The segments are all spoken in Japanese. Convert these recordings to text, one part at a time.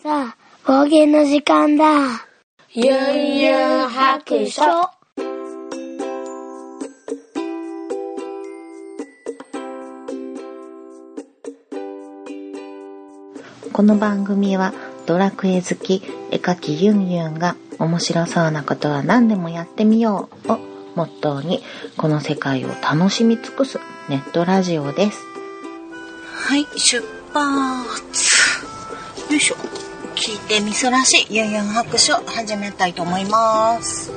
さあ、方言の時間だ。ゆんゆん白書。この番組はドラクエ好き絵描きユンユンが面白そうなことは何でもやってみようをモットーにこの世界を楽しみ尽くすネットラジオです。はい、出発。よいしょ。聞いてみそらしいユンユン白書始めたいと思います。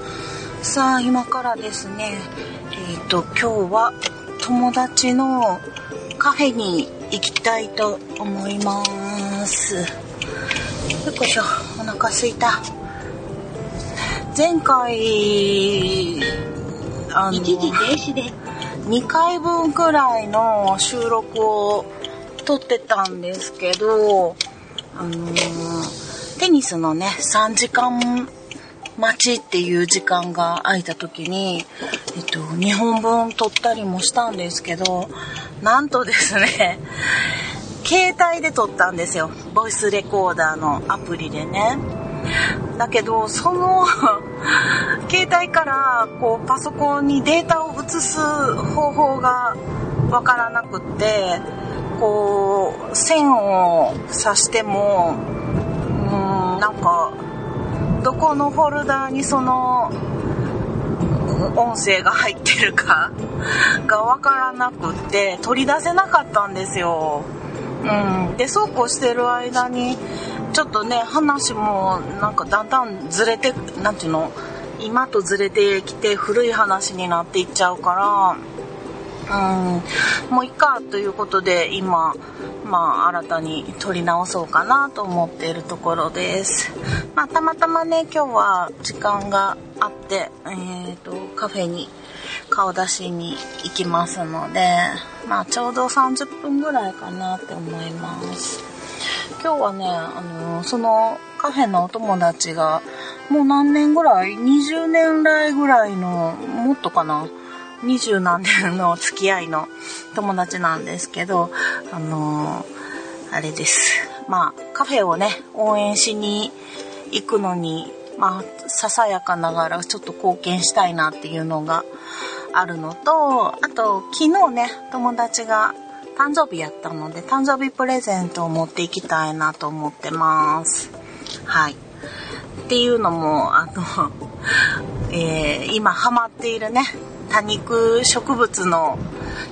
さあ、今からですね、えっ、と、今日は友達のカフェに行きたいと思います。よいしょ、お腹すいた。前回、あの、一時停止で。2回分くらいの収録を撮ってたんですけど、あのーテニスのね、3時間待ちっていう時間が空いた時に、えっと、2本分撮ったりもしたんですけど、なんとですね、携帯で撮ったんですよ。ボイスレコーダーのアプリでね。だけど、その、携帯から、こう、パソコンにデータを移す方法がわからなくって、こう、線を刺しても、うーん、なんか、どこのフォルダーにその、音声が入ってるか がわからなくって、取り出せなかったんですよ。うん、でそうこうしてる間にちょっとね話もなんかだんだんずれてなんていうの？今とずれてきて古い話になっていっちゃうからうんもういっかということで今まあ新たに撮り直そうかなと思っているところですまあたまたまね今日は時間があってえっ、とカフェに顔出しに行きますので、まあちょうど30分ぐらいかなって思います。今日はね、あのそのカフェのお友達が、もう何年ぐらい ?20 年来ぐらいの、もっとかな？?20 何年の付き合いの友達なんですけど、あのあれです。まあカフェをね、応援しに行くのに、まあ、ささやかながらちょっと貢献したいなっていうのがあるのと、あと、昨日ね、友達が誕生日やったので、誕生日プレゼントを持っていきたいなと思ってます。はい。っていうのも、あの、えー今ハマっているね、多肉植物の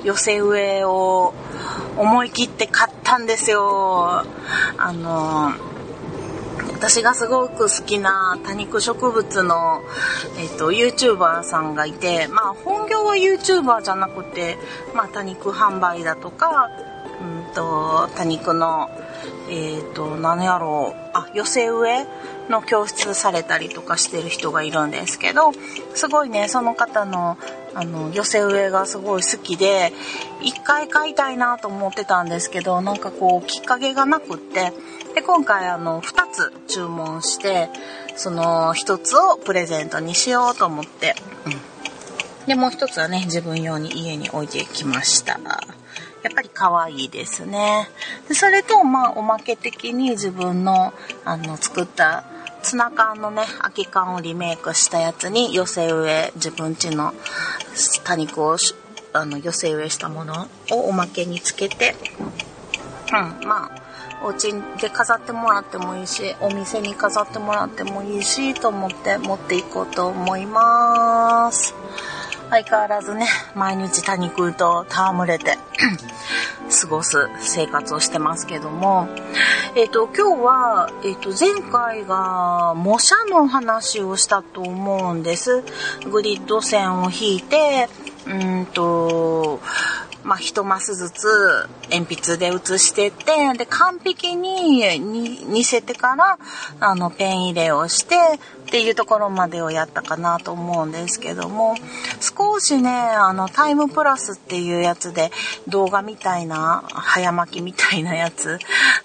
寄せ植えを思い切って買ったんですよ。あの、私がすごく好きな多肉植物の、えっと YouTuber さんがいて、まあ、本業は YouTuber じゃなくて、まあ、多肉販売だとか、うんと多肉の、えっと何やろうあ寄せ植えの教室されたりとかしてる人がいるんですけどすごいねその方のあの寄せ植えがすごい好きで一回買いたいなと思ってたんですけどなんかこうきっかけがなくってで今回あの2つ注文してその1つをプレゼントにしようと思って、うん、でもう1つはね自分用に家に置いてきました。やっぱり可愛いですね。でそれとまあおまけ的に自分のあの作ったツナ缶のね空き缶をリメイクしたやつに寄せ植え自分家の多肉をあの寄せ植えしたものをおまけにつけてうんまあお家で飾ってもらってもいいしお店に飾ってもらってもいいしと思って持っていこうと思います。相変わらずね毎日多肉と戯れて。過ごす生活をしてますけども。えっ、と今日は、えっと前回が模写の話をしたと思うんです。グリッド線を引いてうんとまあ、一マスずつ鉛筆で写してって、で、完璧に似せてから、あの、ペン入れをして、っていうところまでをやったかなと思うんですけども、少しね、あの、タイムプラスっていうやつで、動画みたいな、早巻きみたいなやつ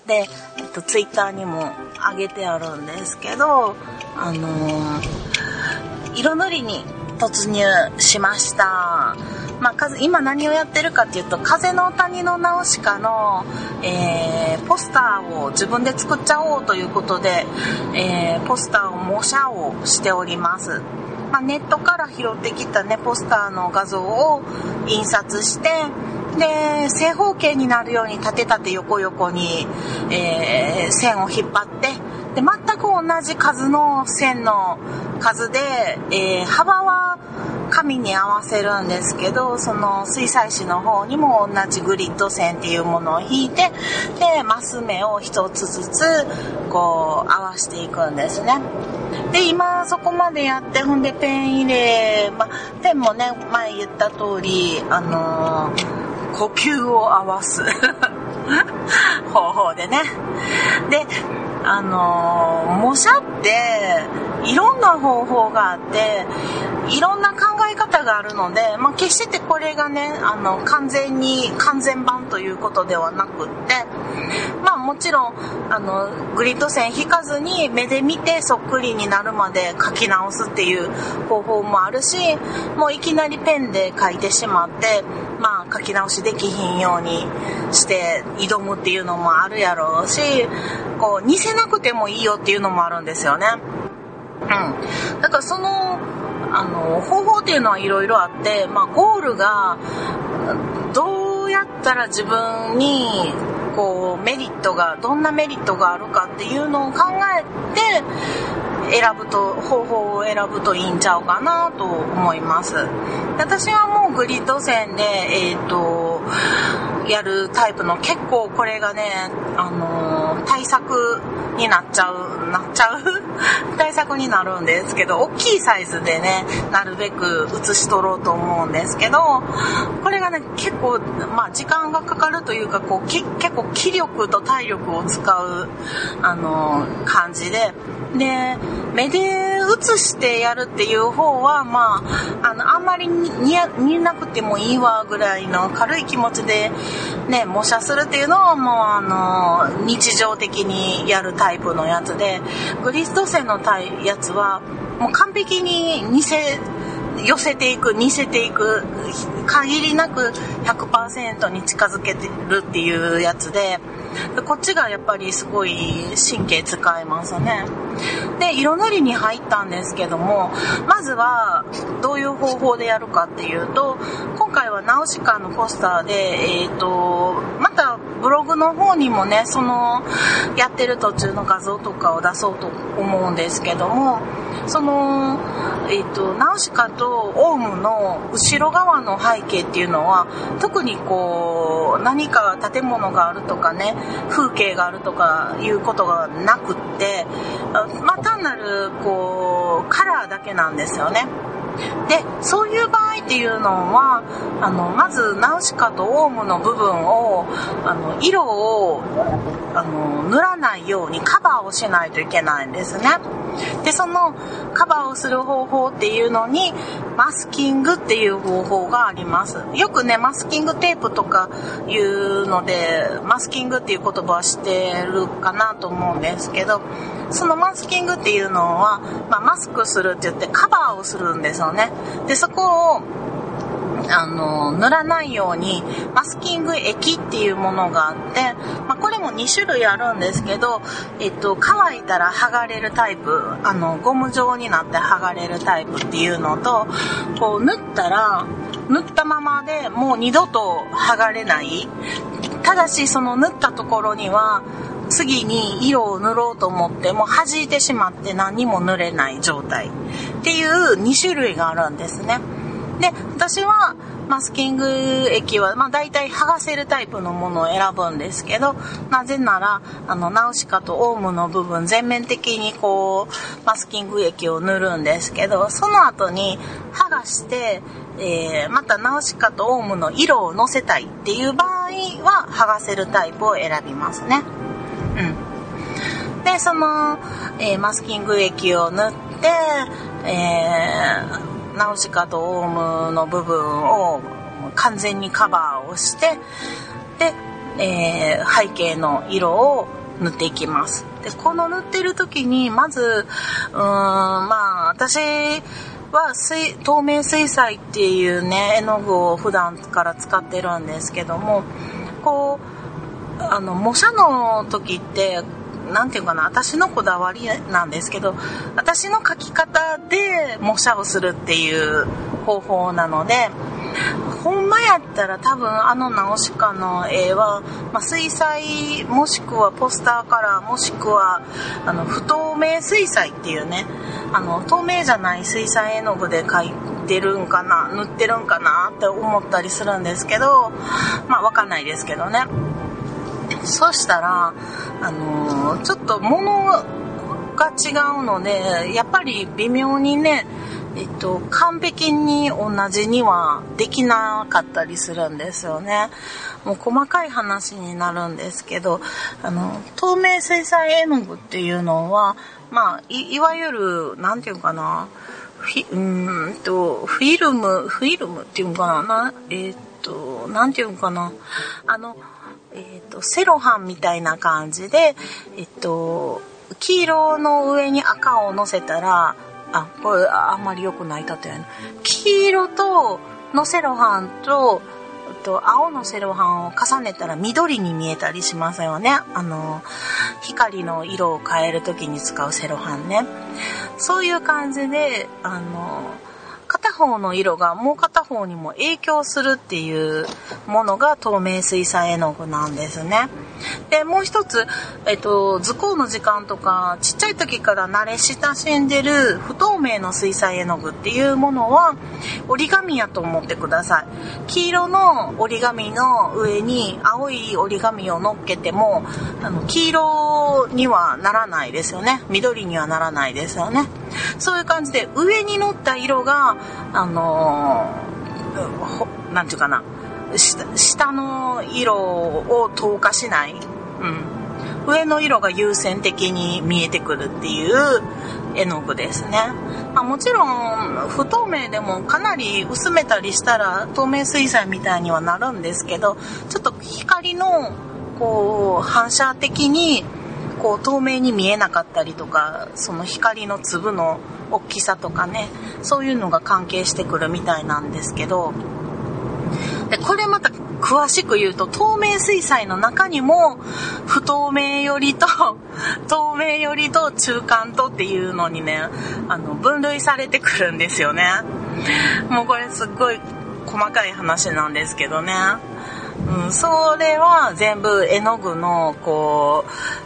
で、えっと、ツイッターにも上げてあるんですけど、あのー色塗りに突入しました。まあ、今何をやってるかっていうと「風の谷のナウシカの」えー、ポスターを自分で作っちゃおうということで、えー、ポスターを模写をしております。まあ、ネットから拾ってきたねポスターの画像を印刷してで正方形になるように縦縦横横に、えー、線を引っ張ってで全く同じ数の線の数で、えー、幅は紙に合わせるんですけどその水彩紙の方にも同じグリッド線っていうものを引いてでマス目を一つずつこう合わせていくんですね。で今そこまでやってほんでペン入れ、まペンもね前言った通りあのー、呼吸を合わす 方法でね。であの、模写っていろんな方法があっていろんな考え方があるので、まあ、決してこれがねあの完全に完全版ということではなくってまあもちろんあのグリッド線引かずに目で見てそっくりになるまで書き直すっていう方法もあるしもういきなりペンで書いてしまってまあ書き直しできひんようにして挑むっていうのもあるやろうしこう似せなくてもいいよっていうのもあるんですよね。うん。だからその、あの、方法っていうのはいろいろあって、まあ、ゴールが、どうやったら自分に、こう、メリットが、どんなメリットがあるかっていうのを考えて、選ぶと、方法を選ぶといいんちゃうかなと思います。私はもうグリッド線で、えっ、ー、と、やるタイプの結構これがね、あのー、対策になっちゃう、なっちゃう？対策になるんですけど、大きいサイズでね、なるべく写し取ろうと思うんですけど、これがね、結構、まあ時間がかかるというか、こう、結構気力と体力を使う、あのー、感じで、で、目で映してやるっていう方は、まあ、あの、あんまり見なくてもいいわぐらいの軽い気持ちで、ね、模写するっていうのはもう、あの、日常的にやるタイプのやつで、グリスト線のやつは、もう完璧に似せ、寄せていく似せていく限りなく100%に近づけてるっていうやつでこっちがやっぱりすごい神経使いますね。で色塗りに入ったんですけどもまずはどういう方法でやるかっていうと今回はナウシカのポスターでえっ、ー、とまたブログの方にもねそのやってる途中の画像とかを出そうと思うんですけどもその、えっ、ー、と、ナウシカとオウムの後ろ側の背景っていうのは、特にこう、何か建物があるとかね、風景があるとかいうことがなくって、まあ、単なる、こう、カラーだけなんですよね。でそういう場合っていうのはあのまずナウシカとオウムの部分をあの色をあの塗らないようにカバーをしないといけないんですね。でそのカバーをする方法っていうのにマスキングっていう方法があります。よくねマスキングテープとかいうのでマスキングっていう言葉は知ってるかなと思うんですけどそのマスキングっていうのは、まあ、マスクするって言ってカバーをするんです。よね。でそこをあの塗らないようにマスキング液っていうものがあって、まあ、これも2種類あるんですけど、えっと、乾いたら剥がれるタイプあのゴム状になって剥がれるタイプっていうのとこう塗ったら塗ったままでもう二度と剥がれない。ただしその塗ったところには次に色を塗ろうと思っても弾いてしまって何も塗れない状態っていう2種類があるんですね。で、私はマスキング液は、まあ、大体剥がせるタイプのものを選ぶんですけど、なぜなら、あの、ナウシカとオウムの部分全面的にこう、マスキング液を塗るんですけど、その後に剥がして、えー、またナウシカとオウムの色をのせたいっていう場合は剥がせるタイプを選びますね。で、その、えー、マスキング液を塗って、えーナウシカとオウムの部分を完全にカバーをしてで、えー、背景の色を塗っていきます。でこの塗ってる時にまずうーんまあ私は水透明水彩っていうね絵の具を普段から使ってるんですけどもこうあの模写の時って何て言うかな私のこだわりなんですけど私の描き方で模写をするっていう方法なのでほんまやったら多分あのナウシカの絵は、まあ、水彩もしくはポスターカラーもしくはあの不透明水彩っていうねあの透明じゃない水彩絵の具で描いてるんかな塗ってるんかなって思ったりするんですけどまあわかんないですけどね。そしたらあのー、ちょっと物が違うのでやっぱり微妙にねえっと、完璧に同じにはできなかったりするんですよね。もう細かい話になるんですけど、あの、透明水彩絵の具っていうのは、まあ、いいわゆる、なんていうかな、フィ、うんと、フィルム、フィルムっていうのかな、なえっと、なんていうのかな、あの、えっと、セロハンみたいな感じで、えっと、黄色の上に赤を乗せたら、あ、これあんまり良くない例えな。黄色とのセロハンと、と青のセロハンを重ねたら緑に見えたりしますよね。あの、光の色を変える時に使うセロハンね。そういう感じで、あの、片方の色がもう片方にも影響するっていうものが透明水彩絵の具なんですね。で、もう一つ、えっと、図工の時間とか、ちっちゃい時から慣れ親しんでる不透明の水彩絵の具っていうものは、折り紙やと思ってください。黄色の折り紙の上に青い折り紙を乗っけても、あの、黄色にはならないですよね。緑にはならないですよね。そういう感じで、上に乗った色が、あのー、なんていうかな、下の色を透過しない、うん、上の色が優先的に見えてくるっていう絵の具ですね、まあ、もちろん不透明でもかなり薄めたりしたら透明水彩みたいにはなるんですけどちょっと光のこう反射的にこう透明に見えなかったりとかその光の粒の大きさとかねそういうのが関係してくるみたいなんですけどでこれまた詳しく言うと透明水彩の中にも不透明よりと 透明よりと中間とっていうのにねあの分類されてくるんですよね。もうこれすっごい細かい話なんですけどね。うん、それは全部絵の具のこ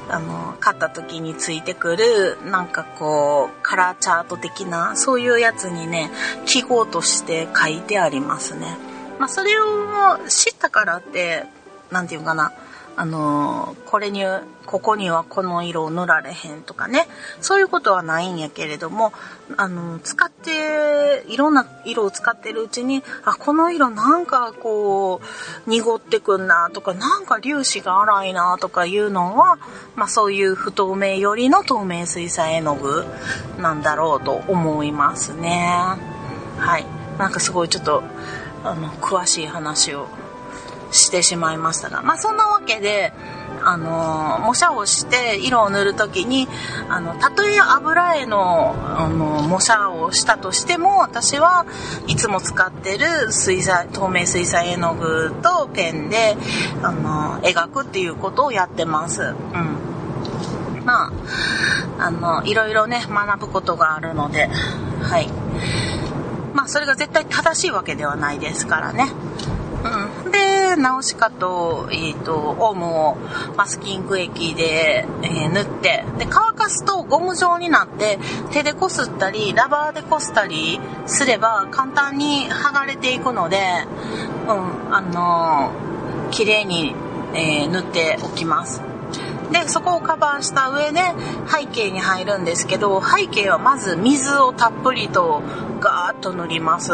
うあの買った時についてくるなんかこうカラーチャート的なそういうやつにね記号として書いてありますね。まあ、それを知ったからって、何て言うかな、あのこれに、ここにはこの色を塗られへんとかね、そういうことはないんやけれども、あの使って、いろんな色を使ってるうちに、あ、この色なんかこう、濁ってくんなとか、なんか粒子が粗いなとかいうのは、まあそういう不透明よりの透明水彩絵の具なんだろうと思いますね。はい。なんかすごいちょっと、あの詳しい話をしてしまいましたがまあそんなわけであの模写をして色を塗る時にあのたとえ油絵のあの模写をしたとしても私はいつも使ってる水彩透明水彩絵の具とペンであの描くっていうことをやってます。うんまあ、あの、いろいろね、学ぶことがあるので、はい。まあそれが絶対正しいわけではないですからね。うん、で、ナウシカと、えっ、ー、と、オウムをマスキング液で、えー、塗って、で、乾かすとゴム状になって、手でこすったり、ラバーでこすったりすれば簡単に剥がれていくので、うん、あのー、綺麗に、えー、塗っておきます。で、そこをカバーした上で背景に入るんですけど、背景はまず水をたっぷりとガーッと塗ります。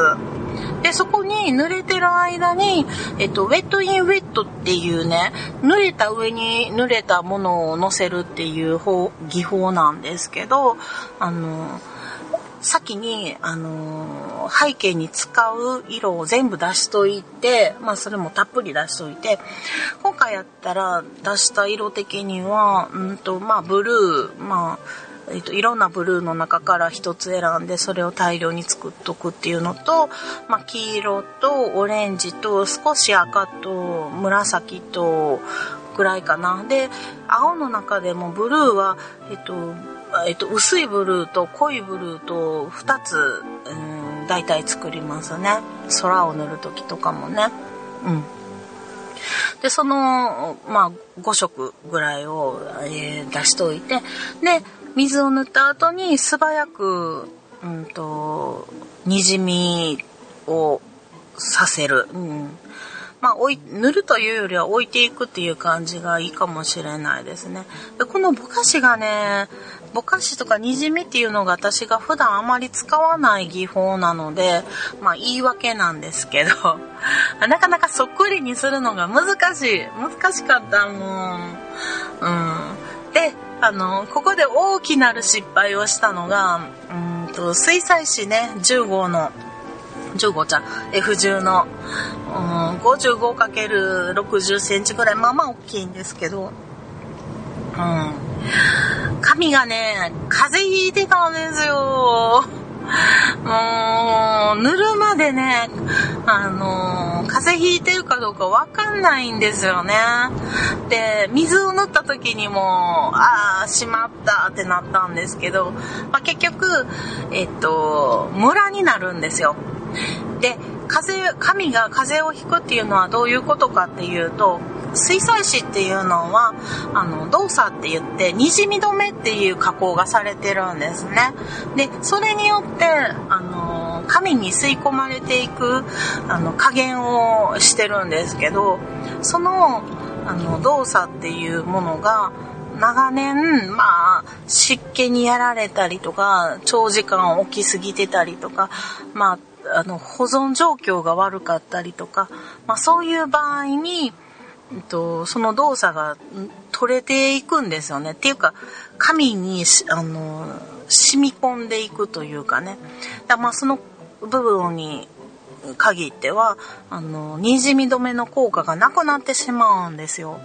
で、そこに濡れてる間に、えっと、ウェットインウェットっていうね、濡れた上に濡れたものをのせるっていう方技法なんですけど、あの、先に、あのー、背景に使う色を全部出しといて、まあそれもたっぷり出しといて、今回やったら出した色的には、うんと、まあブルー、まあ、えっと、いろんなブルーの中から一つ選んでそれを大量に作っとくっていうのと、まあ、黄色とオレンジと少し赤と紫とぐらいかな。で青の中でもブルーは、えっとえっと、薄いブルーと濃いブルーと2つ、うん、大体作りますね。空を塗る時とかもね。うん。でそのまあ5色ぐらいを、えー、出しといて。で水を塗った後に素早く、うんと、にじみをさせる。うん。まあ、塗るというよりは置いていくっていう感じがいいかもしれないですね。でこのぼかしがね、ぼかしとかにじみっていうのが私が普段あまり使わない技法なので、まあ言い訳なんですけど、なかなかそっくりにするのが難しい。難しかったもん。うん。で、あの、ここで大きなる失敗をしたのが、うんと、水彩紙ね、10号の、15ちゃん、F10 の、うん、55×60 センチぐらい、まあまあ大きいんですけど、うん。髪がね、風邪ひいてたんですよ。もう、塗るまでね、あの、風邪ひいてるかどうかわかんないんですよね。で、水を塗った時にも、ああ、しまったってなったんですけど、まあ、結局、えっと、ムラになるんですよ。で、風、神が風邪をひくっていうのはどういうことかっていうと、水彩紙っていうのはあの動作って言ってにじみ止めっていう加工がされてるんですね。でそれによってあの紙に吸い込まれていくあの加減をしてるんですけどそのあの動作っていうものが長年、まあ、湿気にやられたりとか、長時間起きすぎてたりとか、まあ、あの、保存状況が悪かったりとか、まあそういう場合に、と、その動作が取れていくんですよね。っていうか、紙にあの染み込んでいくというかね。だまあその部分に限っては、あの、にじみ止めの効果がなくなってしまうんですよ。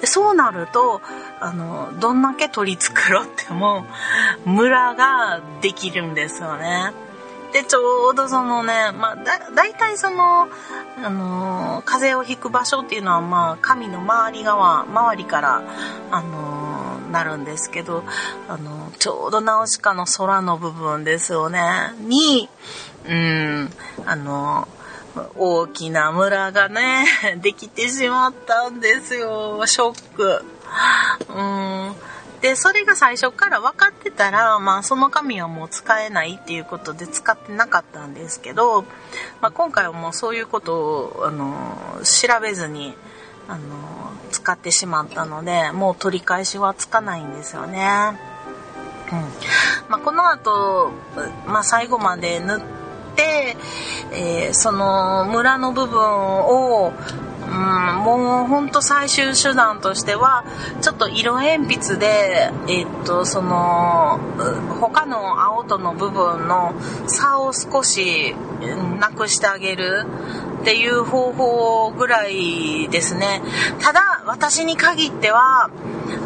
でそうなると、あの、どんだけ取り繕っても、ムラができるんですよね。で、ちょうどそのね、まあ、だ、大体その、あのー、風邪をひく場所っていうのは、まあ、神の周り側、周りから、あのー、なるんですけど、あのー、ちょうどナウシカの空の部分ですよね、に、うん、あの大きな村がね、できてしまったんですよ。ショック。うんで、それが最初から分かってたら、まあその紙はもう使えないっていうことで使ってなかったんですけど、まあ、今回はもうそういうことを、あの、調べずに、あの、使ってしまったので、もう取り返しはつかないんですよね。うん。まあ、この後、まあ、最後まで塗って、えー、その村の部分をうん、もうほんと最終手段としてはちょっと色鉛筆で、えっとその他の青との部分の差を少しなくしてあげるっていう方法ぐらいですね。ただ私に限っては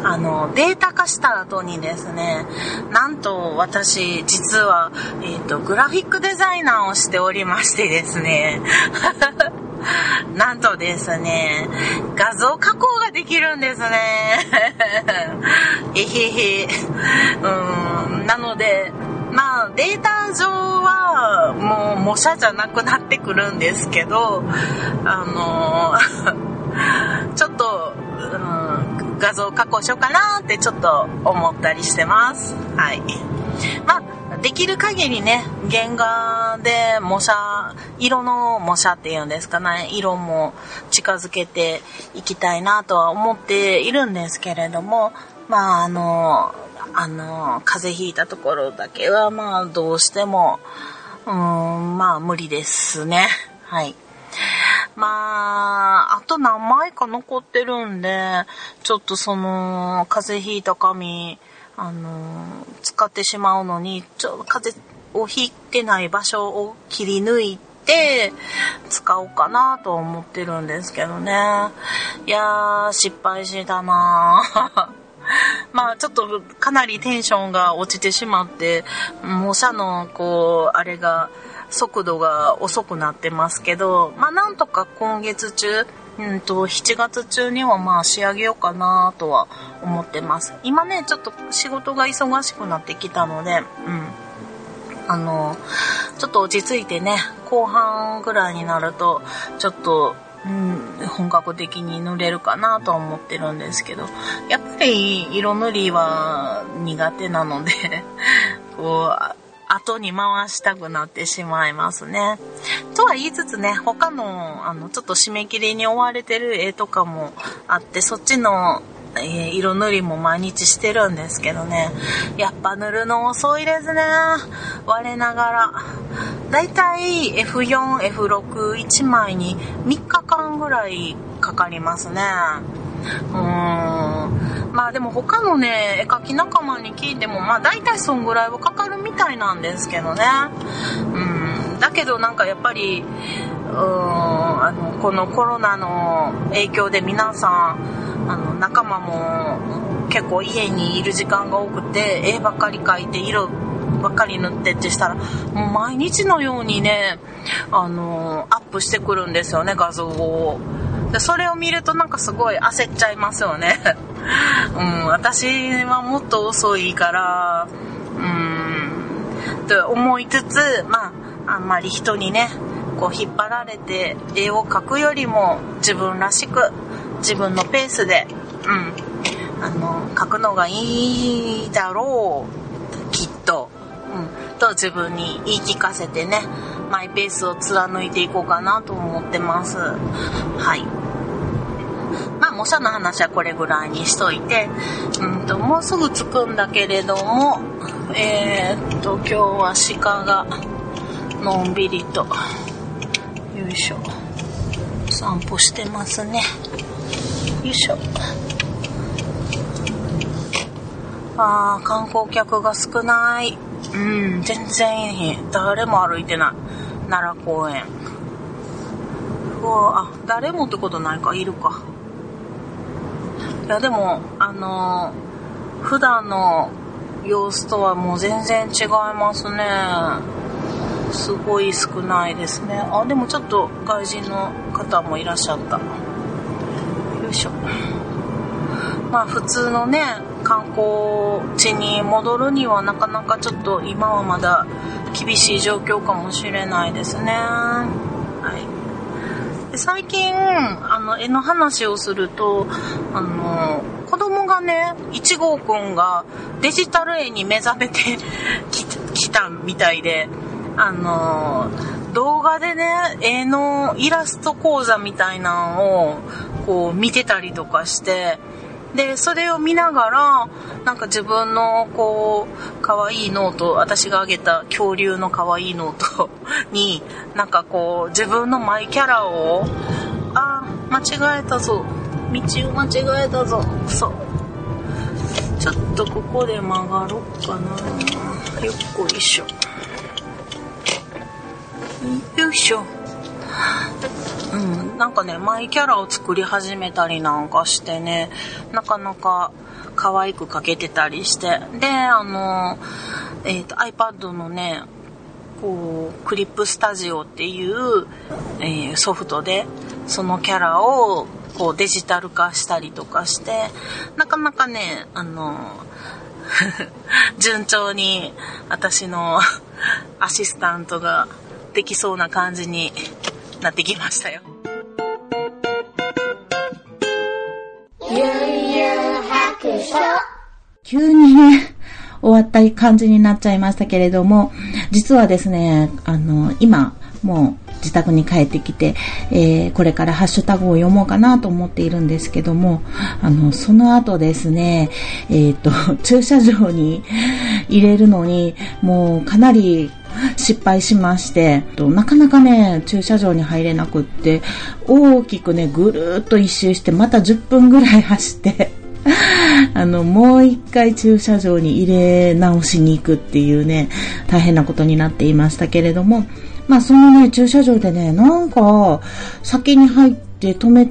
あのデータ化した後にですねなんと私実は、えっとグラフィックデザイナーをしておりましてですね。なんとですね、画像加工ができるんですね。えへへ。うん、なので、まあデータ上はもう模写じゃなくなってくるんですけど、あの ちょっと、うん、画像加工しようかなってちょっと思ったりしてます。はい。まあできる限りね、原画で模写、色の模写っていうんですかね、色も近づけていきたいなとは思っているんですけれども、まああの、あの、風邪ひいたところだけはまあどうしても、うーん、まあ無理ですね。はい。まあ、あと何枚か残ってるんで、ちょっとその、風邪ひいた紙、あの使ってしまうのにちょっと風をひいてない場所を切り抜いて使おうかなと思ってるんですけどね。いやー失敗したな まあちょっとかなりテンションが落ちてしまって、模写のこう、あれが、速度が遅くなってますけど、まあなんとか今月中、うんと、7月中にはまあ仕上げようかなとは思ってます。今ね、ちょっと仕事が忙しくなってきたので、うん。あの、ちょっと落ち着いてね、後半ぐらいになると、ちょっと、うん、本格的に塗れるかなとは思ってるんですけど、やっぱり色塗りは苦手なので こう、後に回したくなってしまいますね。とは言いつつね、他の、あの、ちょっと締め切りに追われてる絵とかもあって、そっちの、え、色塗りも毎日してるんですけどね。やっぱ塗るの遅いですね。我ながら。だいたい F4、F6、1枚に3日間ぐらいかかりますね。うーん。まあでも他のね、絵描き仲間に聞いても、まあ大体そんぐらいはかかるみたいなんですけどね。うん。だけどなんかやっぱり、うーん、あの、このコロナの影響で皆さん、あの、仲間も結構家にいる時間が多くて、絵ばっかり描いて色ばっかり塗ってってしたら、もう毎日のようにね、あの、アップしてくるんですよね、画像を。でそれを見るとなんかすごい焦っちゃいますよね。うん、私はもっと遅いから、うん、と思いつつ、まあ、あんまり人にね、こう引っ張られて絵を描くよりも自分らしく、自分のペースで、うん、あの、描くのがいいだろう、きっと、うん、と自分に言い聞かせてね、マイペースを貫いていこうかなと思ってます。はい。まあ、模写の話はこれぐらいにしといて、うんと、もうすぐ着くんだけれども、えー、っと、今日は鹿が、のんびりと、よいしょ、散歩してますね。よいしょ。あー、観光客が少ない。うん、全然いい。誰も歩いてない。奈良公園。うわあ、誰もってことないか、いるか。いや、でも、あのー、普段の様子とはもう全然違いますね。すごい少ないですね。あ、でもちょっと外人の方もいらっしゃった。よいしょ。まあ普通のね、観光地に戻るにはなかなかちょっと今はまだ厳しい状況かもしれないですね。はい。で最近あの絵の話をするとあの子供がね1号くんがデジタル絵に目覚めてきたみたいであの動画でね絵のイラスト講座みたいなのをこう見てたりとかしてでそれを見ながらなんか自分のこう可愛いノート私があげた恐竜の可愛いノート になんかこう自分のマイキャラをあ間違えたぞ。道を間違えたぞ。そう。ちょっとここで曲がろっかな。よっこいしょ。よいしょ。うん、なんかね、マイキャラを作り始めたりなんかしてね、なかなか可愛く描けてたりして。で、あの、えっ、ー、と、iPad のね、こう、クリップスタジオっていう、えー、ソフトで、そのキャラを、こう、デジタル化したりとかして、なかなかね、あの、順調に私の アシスタントができそうな感じになってきましたよ。急にね、終わった感じになっちゃいましたけれども、実はですね、あの、今、もう自宅に帰ってきて、えー、これからハッシュタグを読もうかなと思っているんですけども、あの、その後ですね、えっ、ー、と、駐車場に入れるのに、もうかなり失敗しまして、なかなかね、駐車場に入れなくって、大きくね、ぐるーっと一周して、また10分ぐらい走って、あの、もう一回駐車場に入れ直しに行くっていうね、大変なことになっていましたけれども、まあそのね、駐車場でね、なんか、先に入って止め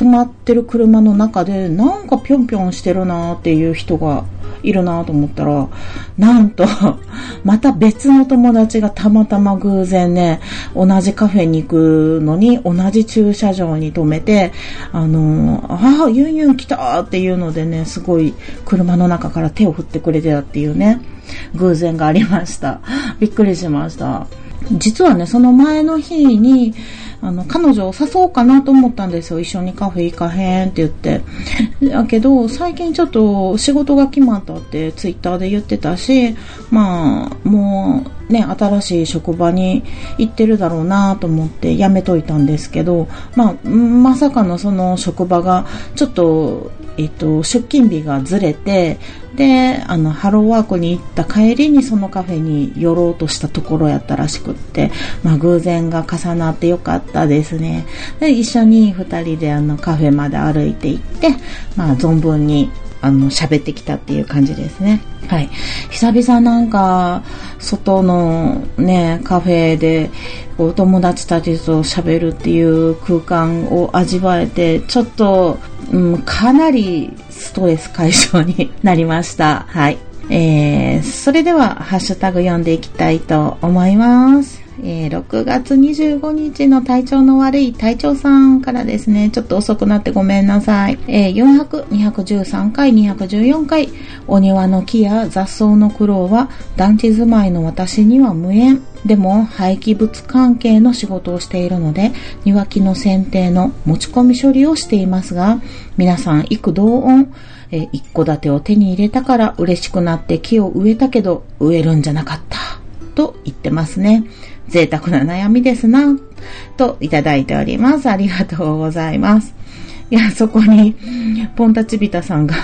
止まってる車の中でなんかぴょんぴょんしてるなーっていう人がいるなと思ったら、なんと、また別の友達がたまたま偶然ね、同じカフェに行くのに同じ駐車場に止めて、あの、ああ、ユンユン来たっていうのでね、すごい車の中から手を振ってくれてたっていうね、偶然がありました。びっくりしました。実はね、その前の日に、あの、彼女を誘おうかなと思ったんですよ。一緒にカフェ行かへんって言って。だけど、最近ちょっと仕事が決まったってツイッターで言ってたし、まあ、もうね、新しい職場に行ってるだろうなと思って辞めといたんですけど、まあ、まさかのその職場がちょっと、えっと、出勤日がずれて、で、あの、ハローワークに行った帰りにそのカフェに寄ろうとしたところやったらしくって、まあ偶然が重なってよかったですね。で、一緒に二人であのカフェまで歩いて行って、まあ存分にあの、喋ってきたっていう感じですね。はい。久々なんか、外のね、カフェで、お友達たちと喋るっていう空間を味わえて、ちょっと、うん、かなりストレス解消になりました。はい。えー、それでは、ハッシュタグ読んでいきたいと思います。えー、6月25日の体調の悪い隊長さんからですね、ちょっと遅くなってごめんなさい。えー、400、213回、214回、お庭の木や雑草の苦労は団地住まいの私には無縁。でも廃棄物関係の仕事をしているので庭木の剪定の持ち込み処理をしていますが皆さん幾同音え一戸建てを手に入れたから嬉しくなって木を植えたけど植えるんじゃなかったと言ってますね。贅沢な悩みですな、といただいております。ありがとうございます。いや、そこに、ポンタチビタさんが、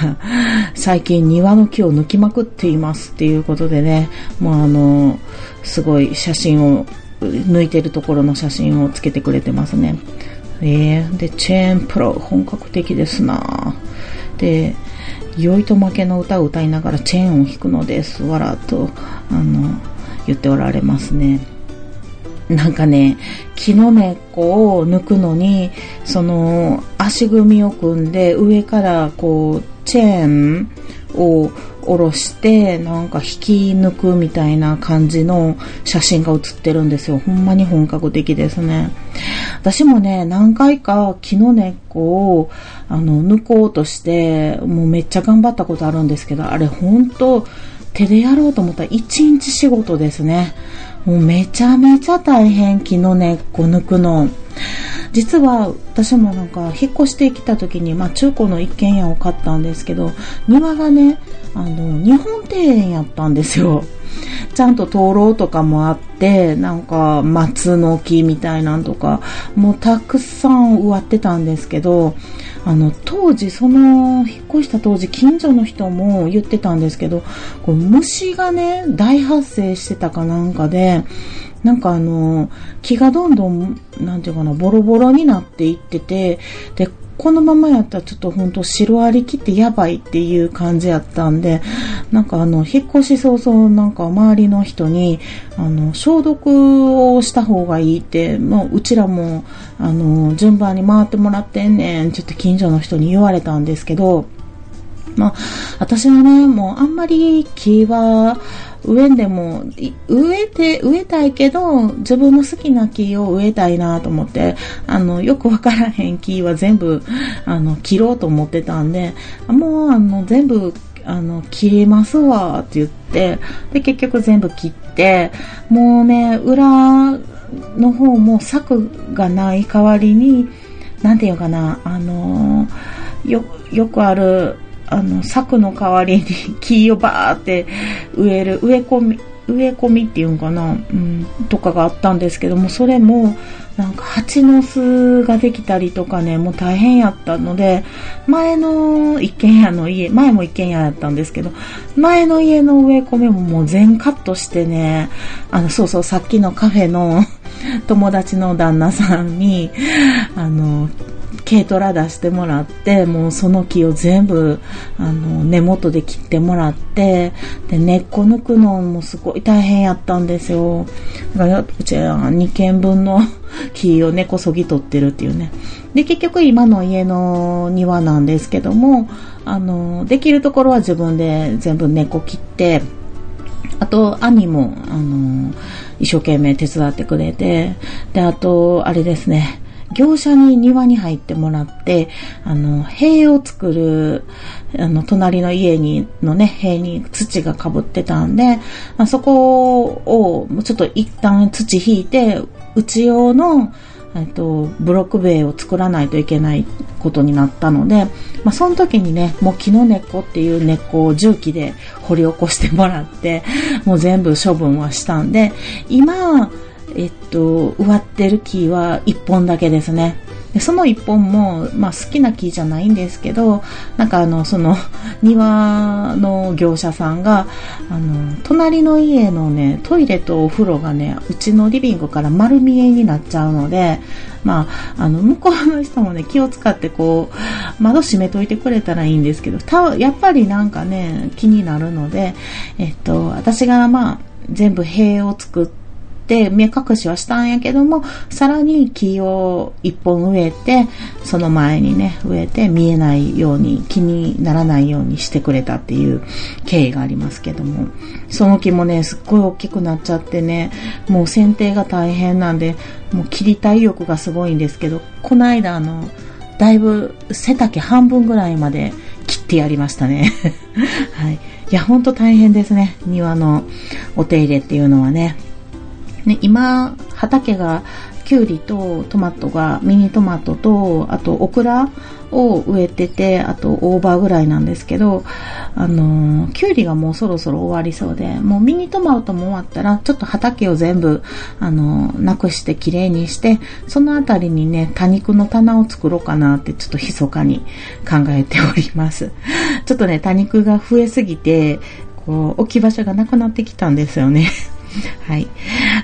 最近庭の木を抜きまくっていますっていうことでね、もうあの、すごい写真を、抜いてるところの写真をつけてくれてますね。えー、で、チェーンプロ、本格的ですなで、酔いと負けの歌を歌いながらチェーンを弾くのです、わらと、あの、言っておられますね。なんかね、木の根っこを抜くのに、その足組みを組んで上からこうチェーンを下ろして、なんか引き抜くみたいな感じの写真が写ってるんですよ。ほんまに本格的ですね。私もね、何回か木の根っこをあの抜こうとして、もうめっちゃ頑張ったことあるんですけど、あれ本当手でやろうと思ったら一日仕事ですね。もうめちゃめちゃ大変木の根っこ抜くの。実は私もなんか引っ越してきた時に、まあ中古の一軒家を買ったんですけど、庭がね、あの、日本庭園やったんですよ。ちゃんと灯籠とかもあって、なんか松の木みたいなんとか、もうたくさん植わってたんですけど、あの、当時、その、引っ越した当時、近所の人も言ってたんですけど、こう虫がね、大発生してたかなんかで、なんかあの、木がどんどん、なんていうかな、ボロボロになっていってて、で、このままやったらちょっとほんとシロアリ切ってやばいっていう感じやったんで、なんかあの、引っ越し早々なんか周りの人に、あの、消毒をした方がいいって、もううちらも、あの、順番に回ってもらってんねん、ちょっと近所の人に言われたんですけど、まあ、私はね、もうあんまり木は、植えんでも、植えて、植えたいけど、自分の好きな木を植えたいなと思って、あの、よくわからへん木は全部、あの、切ろうと思ってたんで、もう、あの、全部、あの、切れますわ、って言って、で、結局全部切って、もうね、裏の方も柵がない代わりに、なんていうかな、あのよ、よくある、あの、柵の代わりに 木をバーって植える、植え込み、植え込みっていうんかな、うん、とかがあったんですけども、それも、なんか蜂の巣ができたりとかね、もう大変やったので、前の一軒家の家、前も一軒家やったんですけど、前の家の植え込みももう全カットしてね、あの、そうそう、さっきのカフェの 友達の旦那さんに、あの、軽トラ出してもらって、もうその木を全部、あの、根元で切ってもらって、で、根っこ抜くのもすごい大変やったんですよ。だから、うちは2軒分の木を根こそぎ取ってるっていうね。で、結局今の家の庭なんですけども、あの、できるところは自分で全部根っこ切って、あと、兄も、あの、一生懸命手伝ってくれて、で、あと、あれですね、業者に庭に入ってもらって、あの、塀を作る、あの、隣の家に、のね、塀に土が被ってたんで、まあ、そこを、ちょっと一旦土引いて、内用の、えっと、ブロック塀を作らないといけないことになったので、まあ、その時にね、もう木の根っこっていう根っこを重機で掘り起こしてもらって、もう全部処分はしたんで、今、えっと、植わってる木は1本だけですね。でその1本も、まあ好きな木じゃないんですけど、なんかあの、その庭の業者さんが、あの、隣の家のね、トイレとお風呂がね、うちのリビングから丸見えになっちゃうので、まあ、あの、向こうの人もね、気を使ってこう、窓閉めといてくれたらいいんですけど、たやっぱりなんかね、気になるので、えっと、私がまあ、全部塀を作って、って目隠しはしたんやけども、さらに木を一本植えて、その前にね、植えて見えないように、気にならないようにしてくれたっていう経緯がありますけども、その木もね、すっごい大きくなっちゃってね、もう剪定が大変なんで、もう切りたい欲がすごいんですけど、この間あの、だいぶ背丈半分ぐらいまで切ってやりましたね。はい。いや、ほんと大変ですね。庭のお手入れっていうのはね。ね、今、畑がきゅうりとトマトが、ミニトマトと、あとオクラを植えてて、あとオーバーぐらいなんですけど、あのー、きゅうりがもうそろそろ終わりそうで、もうミニトマトも終わったら、ちょっと畑を全部、あの、なくしてきれいにして、そのあたりにね、多肉の棚を作ろうかなってちょっと密かに考えております。ちょっとね、多肉が増えすぎて、こう、置き場所がなくなってきたんですよね。はい。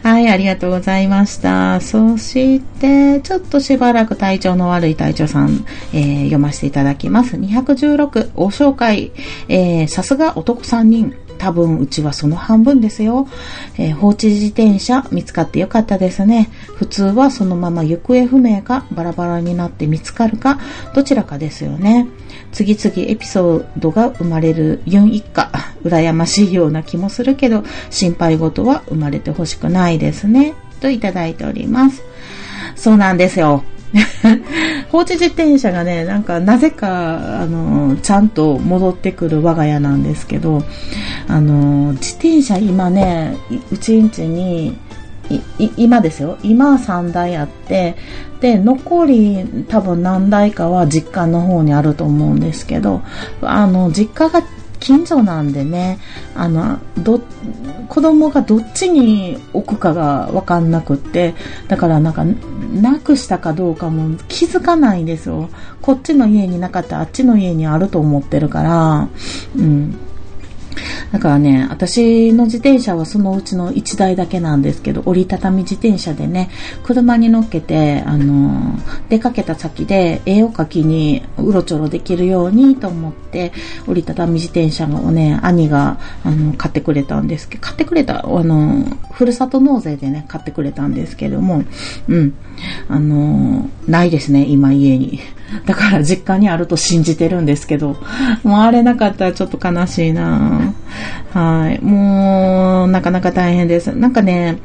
はい、ありがとうございました。そして、ちょっとしばらく体調の悪い隊長さん、えー、読ませていただきます。216、お紹介、えー、さすが男3人。多分うちはその半分ですよ。えー、放置自転車見つかってよかったですね。普通はそのまま行方不明かバラバラになって見つかるかどちらかですよね。次々エピソードが生まれるユン一家。羨ましいような気もするけど心配事は生まれてほしくないですね。といただいております。そうなんですよ。放置自転車がね、なんかなぜか、あの、ちゃんと戻ってくる我が家なんですけど、あの、自転車今ね、うちんちに、今ですよ。今3台あって、で、残り多分何台かは実家の方にあると思うんですけど、あの、実家が近所なんでね、あの、ど、子供がどっちに置くかがわかんなくって、だからなんか、なくしたかどうかも気づかないですよ。こっちの家になかったらあっちの家にあると思ってるから、うん。だからね、私の自転車はそのうちの1台だけなんですけど、折りたたみ自転車でね、車に乗っけて、あの、出かけた先で絵を描きにうろちょろできるようにと思って、折りたたみ自転車をね、兄が、あの、買ってくれたんですけど、買ってくれた、あの、ふるさと納税でね、買ってくれたんですけども、うん。あの、ないですね、今家に。だから実家にあると信じてるんですけど、もうあれなかったらちょっと悲しいなはい。もう、なかなか大変です。なんかね、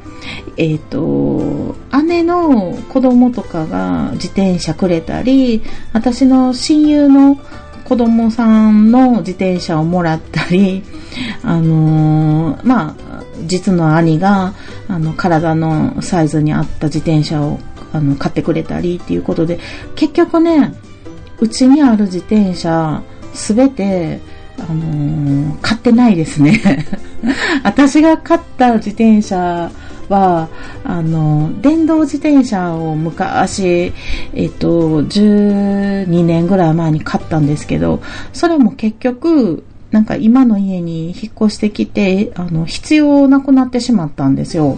えっ、ー、と、姉の子供とかが自転車くれたり、私の親友の子供さんの自転車をもらったり、あのー、まあ、実の兄が、あの、体のサイズに合った自転車をあの、買ってくれたりっていうことで、結局ね、うちにある自転車、すべて、あのー、買ってないですね。私が買った自転車は、あの、電動自転車を昔、えっと、12年ぐらい前に買ったんですけど、それも結局、なんか今の家に引っ越してきて、あの、必要なくなってしまったんですよ。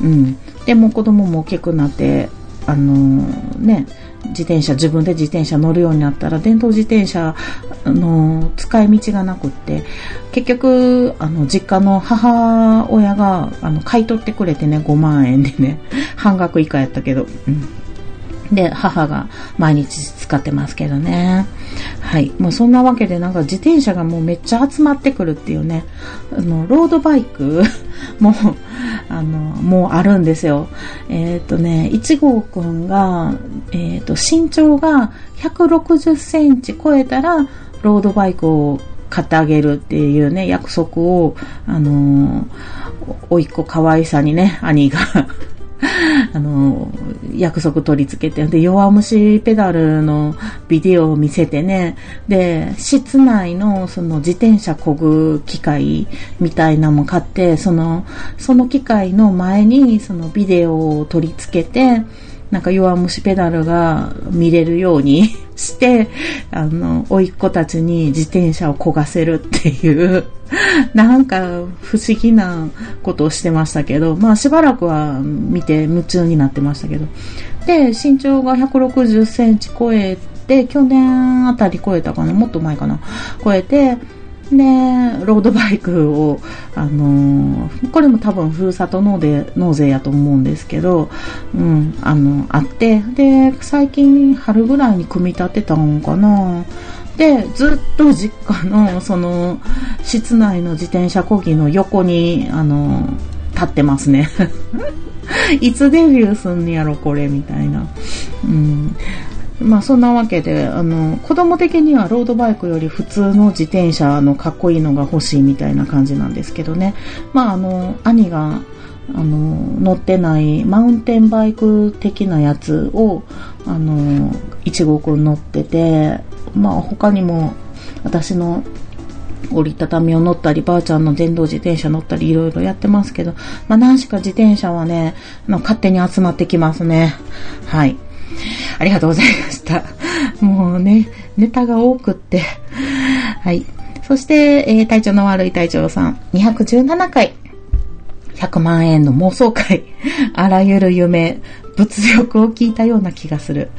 うん。でも子供も大きくなって、あのね、自転車、自分で自転車乗るようになったら、電動自転車の使い道がなくって、結局、あの、実家の母親が、あの、買い取ってくれてね、5万円でね、半額以下やったけど、う。で、母が毎日使ってますけどね。はい。もうそんなわけでなんか自転車がもうめっちゃ集まってくるっていうね。あの、ロードバイクも、あの、もうあるんですよ。えっ、とね、1号くんが、えっ、と、身長が160センチ超えたら、ロードバイクを買ってあげるっていうね、約束を、あのおいっ子可愛さにね、兄が あの、約束取り付けて、で、弱虫ペダルのビデオを見せてね、で、室内のその自転車こぐ機械みたいなのも買って、その、その機械の前にそのビデオを取り付けて、なんか弱虫ペダルが見れるように して、あの、甥っ子たちに自転車を焦がせるっていう。なんか不思議なことをしてましたけど、まあしばらくは見て夢中になってましたけど。で、身長が160センチ超えて、去年あたり超えたかな？もっと前かな？超えて、で、ロードバイクを、あのー、これも多分ふるさと納税納税やと思うんですけど、うん、あの、あって、で、最近春ぐらいに組み立てたんかな。で、ずっと実家の、その、室内の自転車こぎの横に、あの、立ってますね。いつデビューすんやろ、これ、みたいな。うん。まあそんなわけで、あの、子供的にはロードバイクより普通の自転車のかっこいいのが欲しいみたいな感じなんですけどね。まああの、兄が、あの、乗ってないマウンテンバイク的なやつを、あの、一号くん乗ってて、まあ他にも私の折りたたみを乗ったり、ばあちゃんの電動自転車乗ったり、いろいろやってますけど、まあ何しか自転車はね、勝手に集まってきますね。はい。ありがとうございました。もうね、ネタが多くって。はい。そして、えー、体調の悪い隊長さん、217回。100万円の妄想会。あらゆる夢、物欲を聞いたような気がする。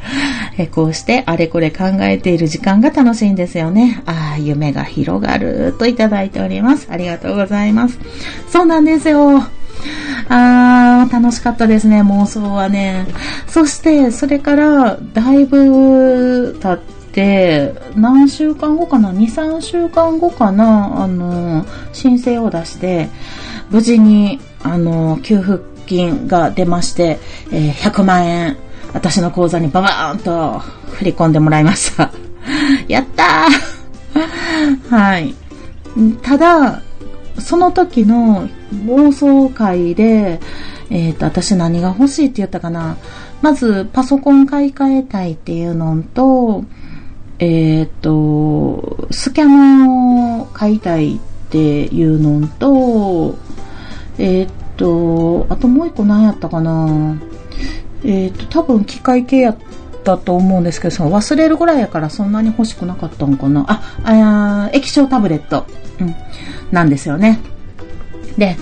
えこうしてあれこれ考えている時間が楽しいんですよね。ああ、夢が広がるといただいております。ありがとうございます。そうなんですよ。あー、楽しかったですね、妄想はね。そして、それから、だいぶ経って、何週間後かな ?2、3週間後かな？あの、申請を出して、無事に、あの、給付金が出まして、えー、100万円、私の口座にババーンと振り込んでもらいました。やったー はい。ただ、その時の妄想会で、えっ、ー、と、私何が欲しいって言ったかな。まず、パソコン買い替えたいっていうのと、えっ、ー、と、スキャナを買いたいっていうのと、えっ、ー、と、あともう一個何やったかな。えっ、と、多分機械系やったと思うんですけど、その忘れるぐらいやからそんなに欲しくなかったんかな。あ、あ液晶タブレット。うん。なんですよね。で、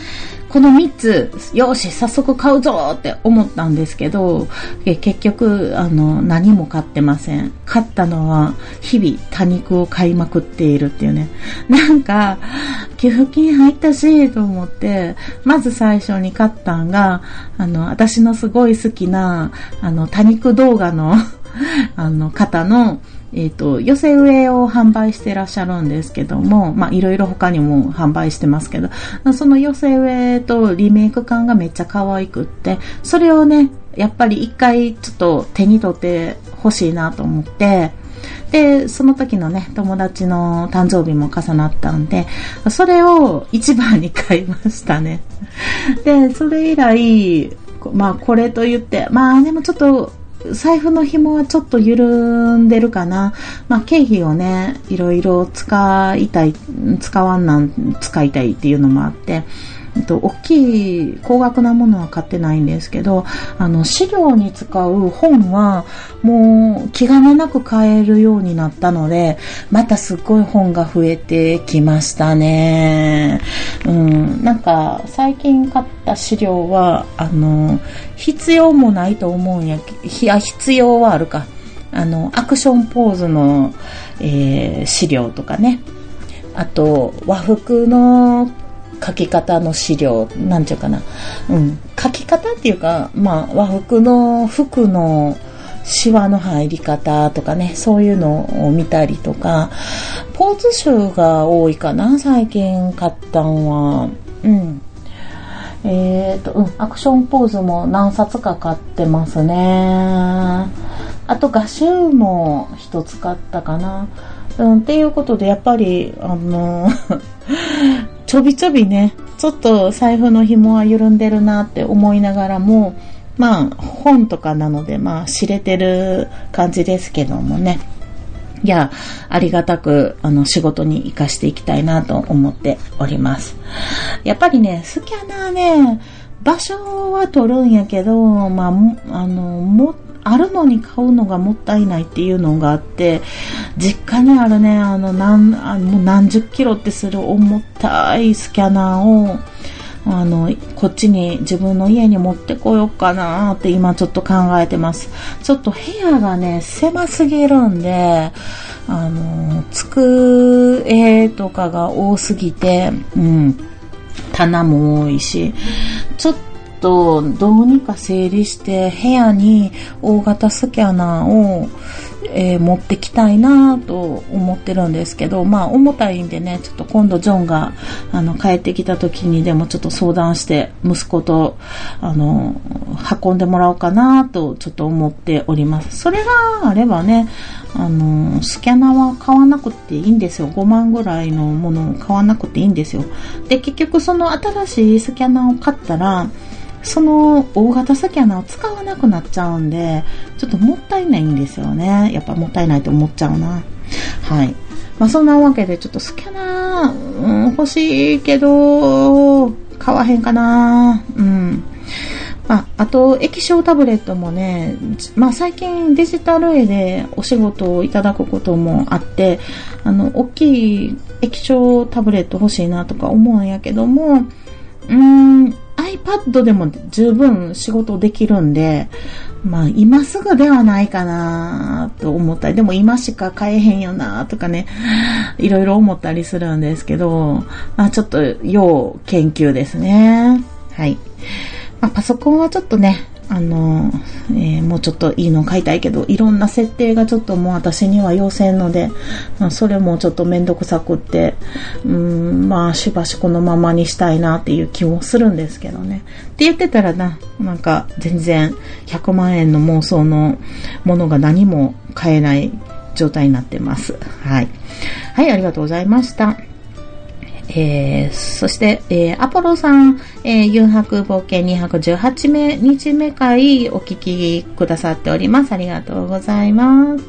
この3つ、よし、早速買うぞって思ったんですけど、結局、あの、何も買ってません。買ったのは、日々多肉を買いまくっているっていうね。なんか、寄付金入ったし、と思って、まず最初に買ったんが、あの、私のすごい好きな、あの、多肉動画の あの、方の、えっ、ー、と、寄せ植えを販売してらっしゃるんですけども、まあ、いろいろ他にも販売してますけど、その寄せ植えとリメイク感がめっちゃ可愛くって、それをね、やっぱり一回ちょっと手に取ってほしいなと思って、で、その時のね、友達の誕生日も重なったんで、それを一番に買いましたね。で、それ以来、まあこれと言って、まあでもちょっと財布の紐はちょっと緩んでるかな。まあ、経費をね、いろいろ使いたい、使わんなん、使いたいっていうのもあって、と大きい高額なものは買ってないんですけど、あの、資料に使う本はもう気兼ねなく買えるようになったので、またすっごい本が増えてきましたね。うん、なんか最近買った資料は、あの、必要もないと思うんやいや、必要はあるか。あの、アクションポーズの、えー、資料とかね。あと、和服の書き方の資料、なんていうかな。うん。書き方っていうか、まあ、和服の服のシワの入り方とかね、そういうのを見たりとか、ポーズ集が多いかな、最近買ったんは。うん。えっ、ー、と、うん、アクションポーズも何冊か買ってますね。あと画集も一つ買ったかな。うん、っていうことで、やっぱり、あのちょびちょびね、ちょっと財布の紐は緩んでるなって思いながらも、まあ、本とかなので、まあ、知れてる感じですけどもね。いや、ありがたく、あの、仕事に活かしていきたいなと思っております。やっぱりね、スキャナーね、場所は取るんやけど、まあ、あの、も、あるのに買うのがもったいないっていうのがあって、実家にあるね、あの、何、あの何十キロってする重たいスキャナーを、あの、こっちに自分の家に持ってこようかなって今ちょっと考えてます。ちょっと部屋がね、狭すぎるんで、あの、机とかが多すぎて、うん、棚も多いし、ちょっとどうにか整理して部屋に大型スキャナーをえー、持ってきたいなと思ってるんですけど、まあ重たいんでね、ちょっと今度ジョンがあの帰ってきた時にでもちょっと相談して息子とあの運んでもらおうかなとちょっと思っております。それがあればね、あのスキャナーは買わなくていいんですよ。5万ぐらいのものを買わなくていいんですよ。で、結局その新しいスキャナーを買ったら、その大型スキャナを使わなくなっちゃうんで、ちょっともったいないんですよね。やっぱもったいないと思っちゃうな。はい。まあそんなわけでちょっとスキャナー、うん、欲しいけど、買わへんかな。うん。まあ、あと、液晶タブレットもね、まあ最近デジタル絵でお仕事をいただくこともあって、あの、大きい液晶タブレット欲しいなとか思うんやけども、うーん、iPad でも十分仕事できるんで、まあ今すぐではないかなと思ったり、でも今しか買えへんよなとかね、いろいろ思ったりするんですけど、まあちょっと要研究ですね。はい。まあパソコンはちょっとね、あの、えー、もうちょっといいの買いたいけど、いろんな設定がちょっともう私には要せんので、まあ、それもちょっとめんどくさくって、うん、まあ、しばしこのままにしたいなっていう気もするんですけどね。って言ってたらな、なんか全然100万円の妄想のものが何も買えない状態になってます。はい。はい、ありがとうございました。えー、そして、えー、アポロさん、えー、誘白冒険218名、日目会お聞きくださっております。ありがとうございます。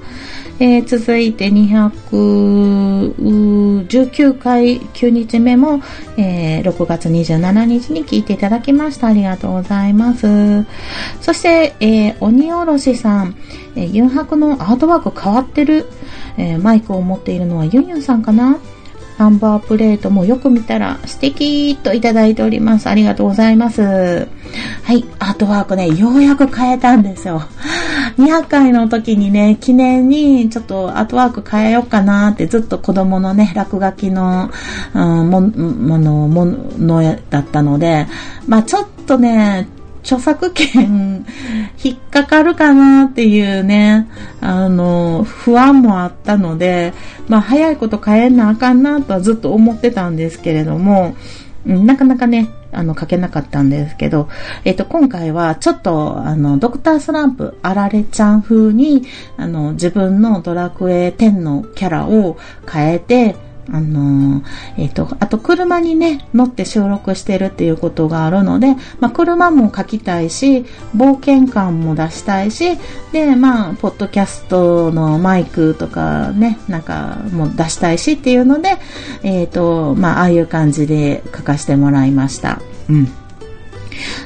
えー、続いて219回9日目も、えー、6月27日に聞いていただきました。ありがとうございます。そして、えー、鬼おろしさん、えー、ユンハクのアートワーク変わってる、えー、マイクを持っているのはユンユンさんかな？ナンバープレートもよく見たら素敵といただいております。ありがとうございます。はい、アートワークね、ようやく変えたんですよ。200回の時にね、記念にちょっとアートワーク変えようかなってずっと子供のね、落書きの、うん、も、もの、ものだったので、まあちょっとね、著作権。引っかかるかなっていうね、あの、不安もあったので、まあ早いこと変えなあかんなとはずっと思ってたんですけれども、なかなかね、あの、書けなかったんですけど、えっ、と、今回はちょっと、あの、ドクタースランプ、あられちゃん風に、あの、自分のドラクエ10のキャラを変えて、あのー、えっ、ー、と、あと車にね、乗って収録してるっていうことがあるので、まあ、車も書きたいし、冒険感も出したいし、で、まあ、ポッドキャストのマイクとかね、なんかも出したいしっていうので、えっ、ー、と、まあ、ああいう感じで書かせてもらいました。うん。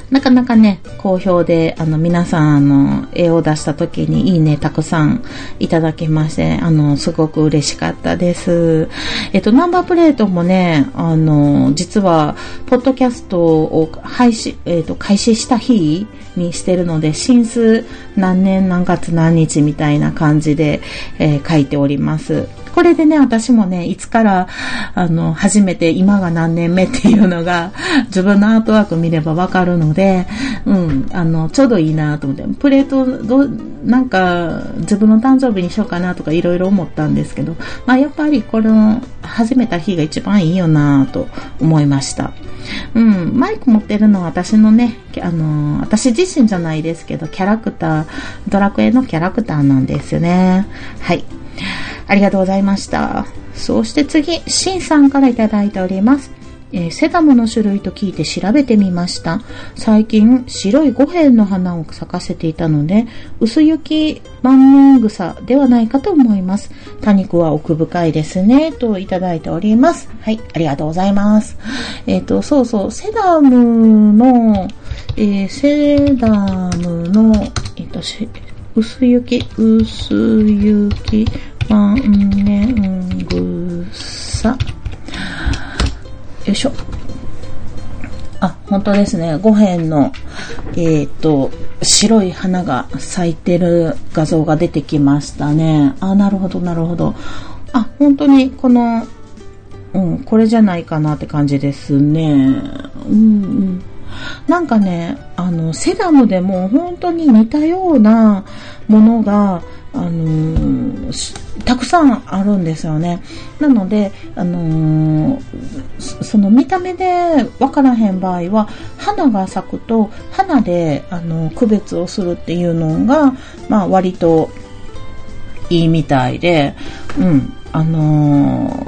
なかなかね、好評で、あの、皆さん、あの、絵を出した時にいいね、たくさんいただきまして、あの、すごく嬉しかったです。えっと、ナンバープレートもね、あの、実は、ポッドキャストを配信、えっと、開始した日にしてるので、新数何年何月何日みたいな感じで、えー、書いております。これでね、私もね、いつから、あの、初めて今が何年目っていうのが、自分のアートワーク見ればわかるので、うん、あの、ちょうどいいなと思って、プレート、ど、なんか、自分の誕生日にしようかなとかいろいろ思ったんですけど、まあ、やっぱりこの、始めた日が一番いいよなと思いました。うん、マイク持ってるのは私のね、あの、私自身じゃないですけど、キャラクター、ドラクエのキャラクターなんですよね。はい。ありがとうございました。そして次、シンさんからいただいております。えー、セダムの種類と聞いて調べてみました。最近、白い五辺の花を咲かせていたので、薄雪万年草ではないかと思います。多肉は奥深いですね、といただいております。はい、ありがとうございます。えっ、ー、と、そうそう、セダムの、えー、セダムの、えっ、と、薄雪、薄雪、万年草。よいしょ。あ、本当ですね。五辺の、えっ、ー、と、白い花が咲いてる画像が出てきましたね。あ、なるほど、なるほど。あ、本当にこの、うん、これじゃないかなって感じですね。うん、うん。なんかね、あの、セダムでも本当に似たようなものが、あのー、たくさんあるんですよね。なので、あのー、その見た目で分からへん場合は、花が咲くと、花で、あのー、区別をするっていうのが、まあ割といいみたいで、うん、あの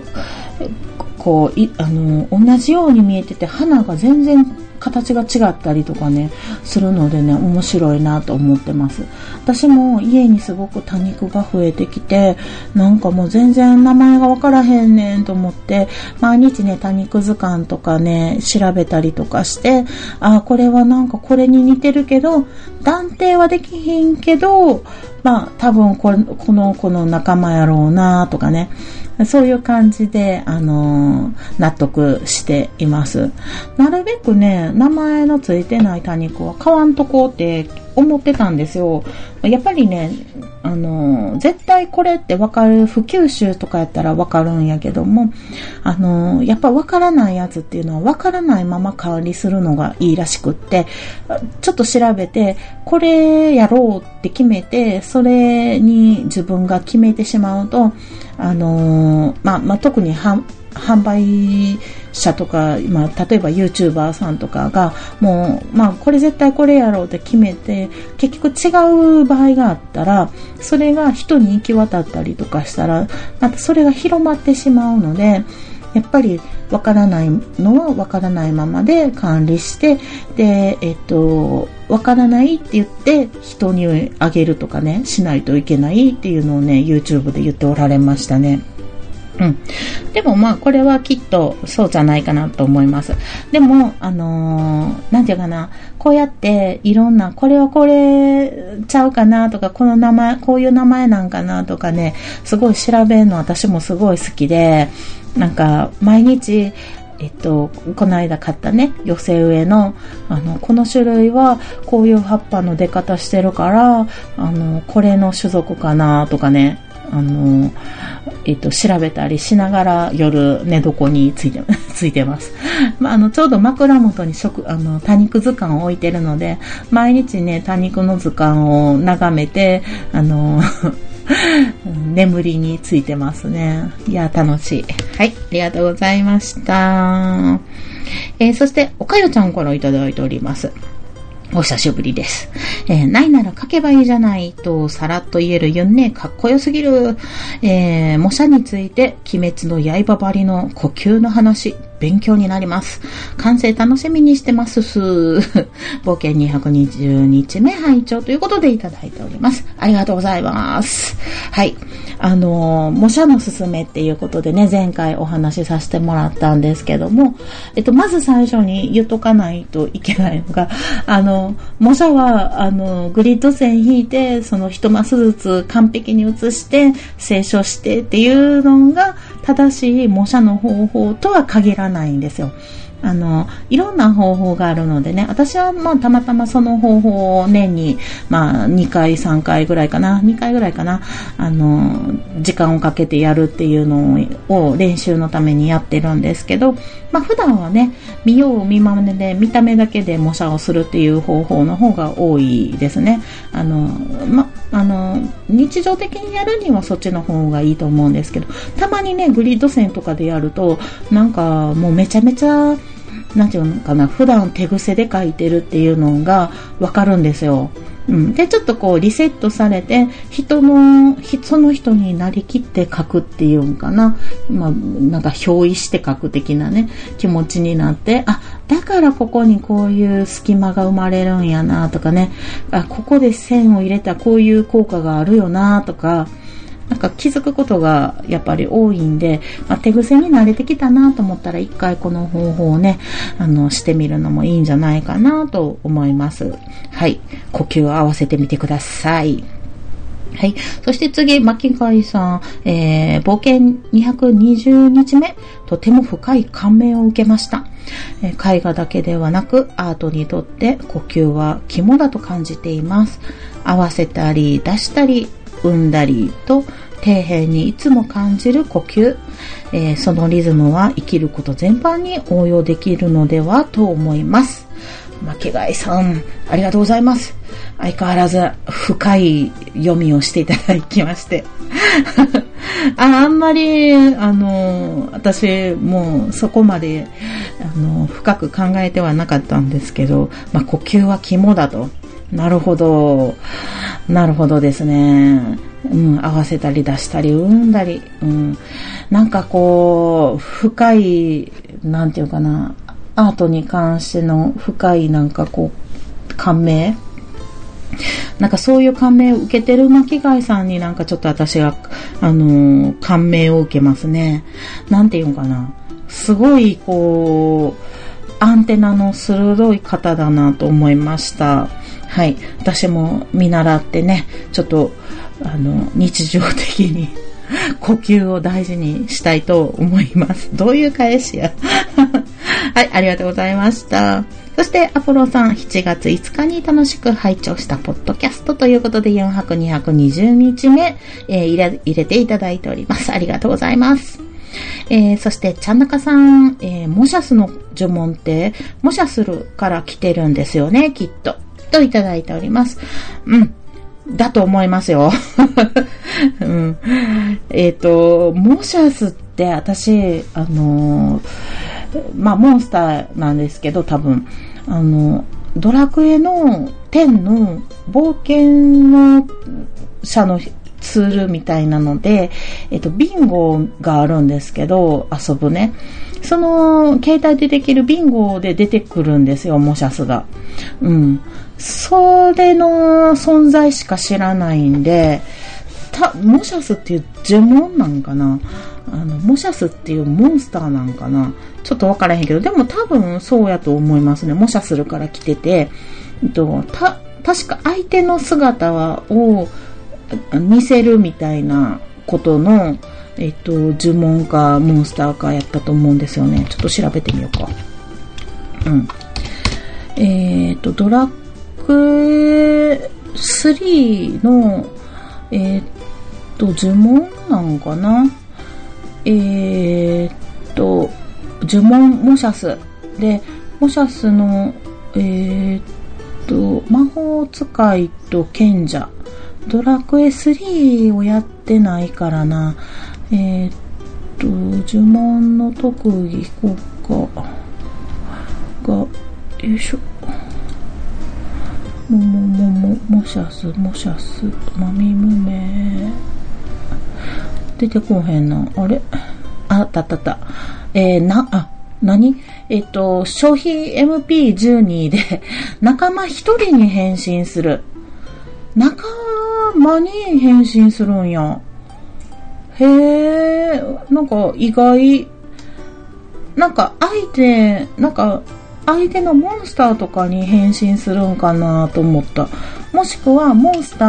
こう、い、あの同じように見えてて、花が全然形が違ったりとかね、するのでね、面白いなと思ってます。私も家にすごく多肉が増えてきて、なんかもう全然名前がわからへんねんと思って、毎日ね、多肉図鑑とかね、調べたりとかして、あ、これはなんかこれに似てるけど、断定はできひんけど、まあ多分ここの子の仲間やろうなとかね、そういう感じで、あのー、納得しています。なるべくね、名前のついてない多肉は買わんとこうって思ってたんですよ。やっぱりね、あの、絶対これってわかる、普及集とかやったらわかるんやけども、あの、やっぱわからないやつっていうのはわからないまま管理するのがいいらしくって、ちょっと調べて、これやろうって決めて、それに自分が決めてしまうと、あの、まあ、まあ、特に販売者とか、まあ、例えば YouTuber さんとかが、もう、まあ、これ絶対これやろうって決めて、結局違う場合があったら、それが人に行き渡ったりとかしたら、またそれが広まってしまうので、やっぱりわからないのはわからないままで管理して、で、えっと、わからないって言って人にあげるとかね、しないといけないっていうのをね、YouTube で言っておられましたね。うん。でもまあ、これはきっとそうじゃないかなと思います。でも、あのー、なんていうかな、こうやっていろんな、これはこれちゃうかなとか、この名前、こういう名前なんかなとかね、すごい調べるの私もすごい好きで、なんか、毎日、えっと、この間買ったね、寄せ植えの、あの、この種類はこういう葉っぱの出方してるから、あの、これの種族かなとかね、あの、えっと、調べたりしながら夜寝床について、ついてます。まあ、あの、ちょうど枕元に食、あの、多肉図鑑を置いてるので、毎日ね、多肉の図鑑を眺めて、あの、眠りについてますね。いや、楽しい。はい、ありがとうございました。えー、そして、おかよちゃんからいただいております。お久しぶりです。えー、ないなら書けばいいじゃないとさらっと言えるユンね、かっこよすぎる。えー、模写について、鬼滅の刃張りの呼吸の話勉強になります。完成楽しみにしてますす。冒険220日目拝聴ということでいただいております。ありがとうございます。はい。あの、模写のすすめっていうことでね、前回お話しさせてもらったんですけども、えっと、まず最初に言っとかないといけないのが、あの、模写は、あの、グリッド線引いて、その一マスずつ完璧に写して、清書してっていうのが、正しい模写の方法とは限らないないんですよ。あの、いろんな方法があるのでね、私はまあたまたまその方法を年に、まあ2回3回ぐらいかな、2回ぐらいかな、あの、時間をかけてやるっていうのを練習のためにやってるんですけど、まあ普段はね、見よう見まねで見た目だけで模写をするっていう方法の方が多いですね。あの、ま、あの、日常的にやるにはそっちの方がいいと思うんですけど、たまにね、グリッド線とかでやると、なんかもうめちゃめちゃなんていうのかな、普段手癖で書いてるっていうのがわかるんですよ。うん。で、ちょっとこうリセットされて、人の、その人になりきって書くっていうんかな。まあ、なんか表意して書く的なね、気持ちになって、あ、だからここにこういう隙間が生まれるんやなとかね、あ、ここで線を入れたらこういう効果があるよなとか、なんか気づくことがやっぱり多いんで、まあ、手癖に慣れてきたなと思ったら一回この方法をね、あの、してみるのもいいんじゃないかなと思います。はい。呼吸を合わせてみてください。はい。そして次、巻貝さん、えー、冒険220日目、とても深い感銘を受けました。絵画だけではなく、アートにとって呼吸は肝だと感じています。合わせたり、出したり、生んだりと底辺にいつも感じる呼吸、えー、そのリズムは生きること全般に応用できるのではと思います。巻貝さん、ありがとうございます。相変わらず深い読みをしていただきまして。ああんまり、あの、私、もうそこまで、あの、深く考えてはなかったんですけど、まあ、呼吸は肝だと。なるほど。なるほどですね。うん、合わせたり出したり、生んだり、うん。なんかこう、深い、なんていうかな、アートに関しての深いなんかこう、感銘なんかそういう感銘を受けてる巻貝さんになんかちょっと私が、あのー、感銘を受けますね。なんていうのかな。すごい、こう、アンテナの鋭い方だなと思いました。はい。私も見習ってね、ちょっと、あの、日常的に 呼吸を大事にしたいと思います。どういう返しや はい、ありがとうございました。そして、アポロさん、7月5日に楽しく拝聴したポッドキャストということで、4泊220日目、えー、入れ、入れていただいております。ありがとうございます。えー、そして、ちゃんなかさん、えー、モシャスの呪文って、モシャするから来てるんですよね、きっと。といただいております。うん。だと思いますよ。うん、えっ、ー、と、モーシャスって私、あのまあ、モンスターなんですけど、多分、あの、ドラクエの10の冒険の者のツールみたいなので、えっ、ー、と、ビンゴがあるんですけど、遊ぶね。その、携帯でできるビンゴで出てくるんですよ、モシャスが。うん。それの存在しか知らないんで、た、モシャスっていう呪文なんかな？あの、モシャスっていうモンスターなんかな？ちょっとわからへんけど、でも多分そうやと思いますね。モシャするから来てて、えっと、た、確か相手の姿、を見せるみたいなことの、えっと、呪文かモンスターかやったと思うんですよね。ちょっと調べてみようか。うん。えっ、と、ドラクエ3の、えっ、と、呪文なんかな？えっ、と、呪文モシャス。で、モシャスの、えっ、と、魔法使いと賢者。ドラクエ3をやってないからな。えー、っと、呪文の特技効果が、よいしょ。もももも、もしゃす、もしゃす、まみむめ。出てこへんな。あれ？あったったった。えー、な、あ、何？えっと、消費 MP12 で 仲間一人に変身する。仲間に変身するんや。へえ、なんか意外。なんか相手、なんか相手のモンスターとかに変身するんかなと思った。もしくはモンスタ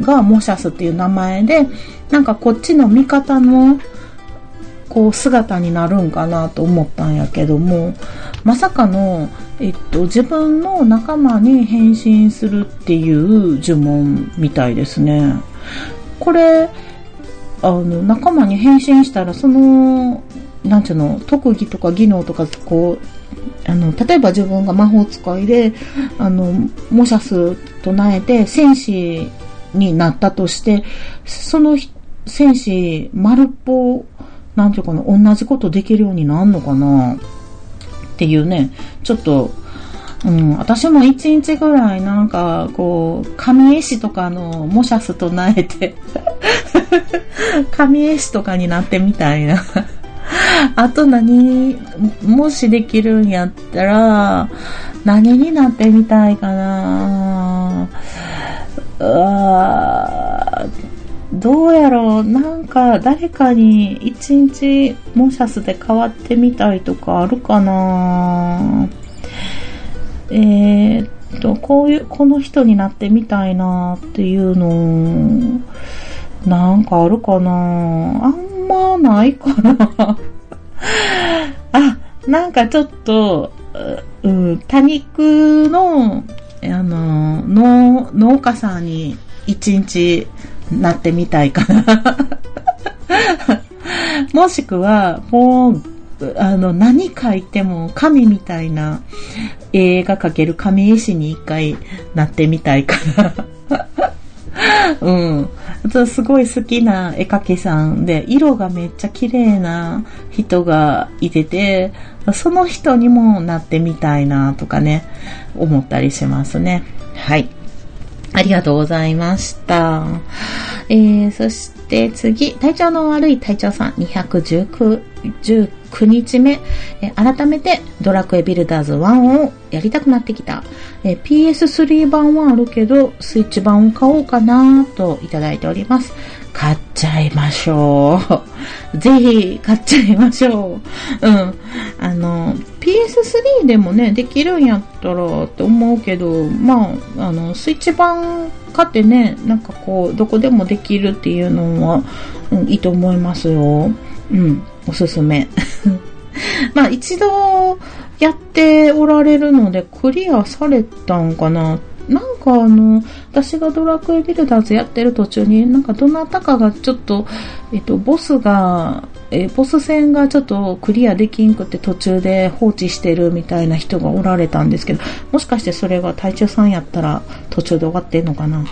ーがモシャスっていう名前で、なんかこっちの味方のこう姿になるんかなと思ったんやけども、まさかの、えっと、自分の仲間に変身するっていう呪文みたいですね。これ、あの、仲間に変身したら、その、なんていうの、特技とか技能とか、こう、あの、例えば自分が魔法使いで、あの、模写数唱えて戦士になったとして、その戦士、丸っぽ、なんていうかな、同じことできるようになるのかなっていうね、ちょっと、うん、私も一日ぐらいなんか、こう、神絵師とかの模写数唱えて 神絵師とかになってみたいな。あと何、もしできるんやったら、何になってみたいかな。うわどうやろう。なんか誰かに一日モシャスで変わってみたいとかあるかな。えー、っと、こういう、この人になってみたいなっていうの、なんかあるかな？あんまないかな。あ、なんかちょっと、うん、多肉の、あの、農、農家さんに一日なってみたいかな。もしくは、もう、あの、何書いても神みたいな絵が描ける神絵師に一回なってみたいかな。うん。あとすごい好きな絵描きさんで、色がめっちゃ綺麗な人がいてて、その人にもなってみたいなとかね、思ったりしますね。はい。ありがとうございました。えー、そして次、体調の悪い隊長さん、219、9日目、え、改めてドラクエビルダーズ1をやりたくなってきた。え、PS3 版はあるけど、スイッチ版を買おうかなといただいております。買っちゃいましょう。ぜひ買っちゃいましょう。うん。あの、PS3 でもね、できるんやったらって思うけど、まあ、あの、スイッチ版買ってね、なんかこう、どこでもできるっていうのは、うん、いいと思いますよ。うん、おすすめ。まあ、一度やっておられるので、クリアされたんかななんかあの、私がドラクエビルダーズやってる途中に、なんかどなたかがちょっと、えっと、ボスが、えボス戦がちょっとクリアできんくって途中で放置してるみたいな人がおられたんですけど、もしかしてそれが隊長さんやったら途中で終わってんのかな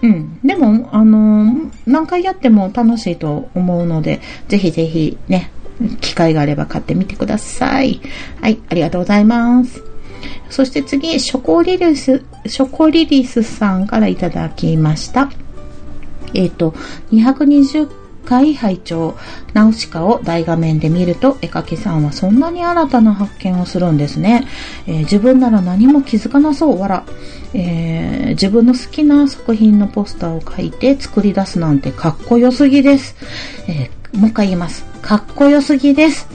うん。でも、あの、何回やっても楽しいと思うので、ぜひぜひね、機会があれば買ってみてください。はい、ありがとうございます。そして次、ショコリリス、ショコリリスさんからいただきました。えっ、ー、と、220回拝聴ナウシカを大画面で見ると、絵描きさんはそんなに新たな発見をするんですね。えー、自分なら何も気づかなそう、わら。えー、自分の好きな作品のポスターを描いて作り出すなんてかっこよすぎです。えー、もう一回言います。かっこよすぎです。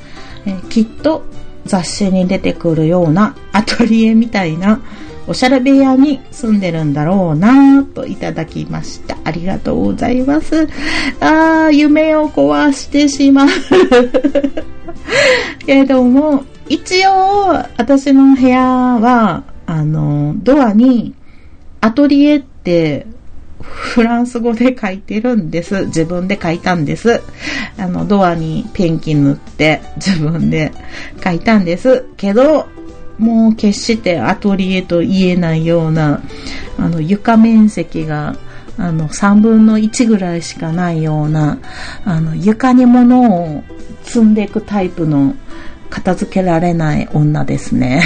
えきっと雑誌に出てくるようなアトリエみたいなおしゃれ部屋に住んでるんだろうなぁといただきました。ありがとうございます。あー、夢を壊してしまう。けれども、一応、私の部屋は、あの、ドアに、アトリエってフランス語で書いてるんです。自分で書いたんです。あの、ドアにペンキ塗って自分で書いたんです。けど、もう決してアトリエと言えないような、あの、床面積が、あの、3分の1ぐらいしかないような、あの、床に物を積んでいくタイプの片付けられない女ですね。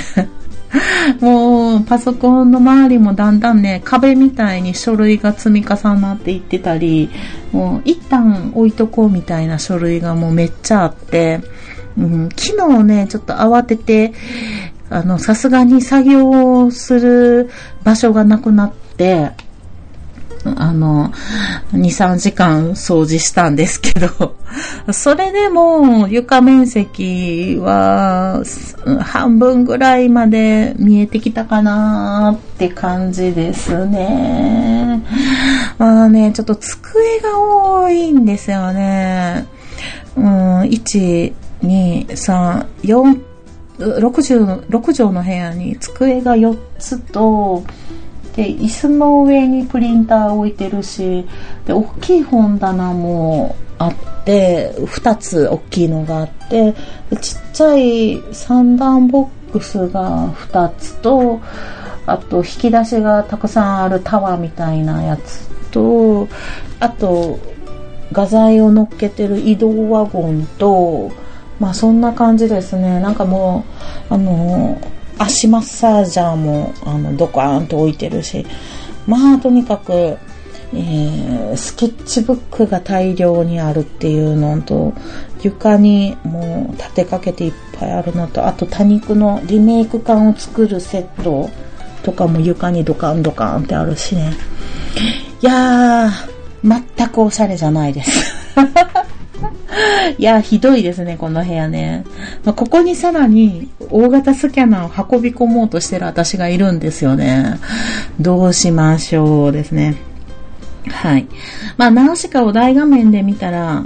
もう、パソコンの周りもだんだんね、壁みたいに書類が積み重なっていってたり、もう、一旦置いとこうみたいな書類がもうめっちゃあって、うん、昨日ね、ちょっと慌てて、あの、さすがに作業をする場所がなくなって、あの、2、3時間掃除したんですけど、それでも床面積は半分ぐらいまで見えてきたかなって感じですね。まあね、ちょっと机が多いんですよね。うん、1、2、3、4、60、6畳の部屋に机が4つと、で椅子の上にプリンター置いてるしで大きい本棚もあって2つ大きいのがあってちっちゃい三段ボックスが2つとあと引き出しがたくさんあるタワーみたいなやつとあと画材を乗っけてる移動ワゴンとまあそんな感じですね。なんかもうあの足マッサージャーもあのドカーンと置いてるしまあとにかく、えー、スケッチブックが大量にあるっていうのと床にもう立てかけていっぱいあるのとあと多肉のリメイク感を作るセットとかも床にドカンドカンってあるしね。いやー全くおしゃれじゃないです。いや、ひどいですね、この部屋ね。まあ、ここにさらに大型スキャナーを運び込もうとしてる私がいるんですよね。どうしましょうですね。はい。まあ、ナウシカを大画面で見たら、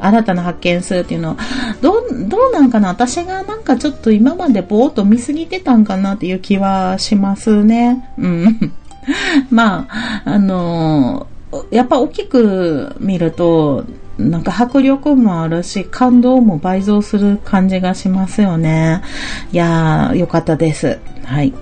新たな発見するっていうのは、どう、どうなんかな？私がなんかちょっと今までぼーっと見すぎてたんかなっていう気はしますね。うん。まあ、あのー、やっぱ大きく見ると、なんか迫力もあるし、感動も倍増する感じがしますよね。いやー、よかったです。はい。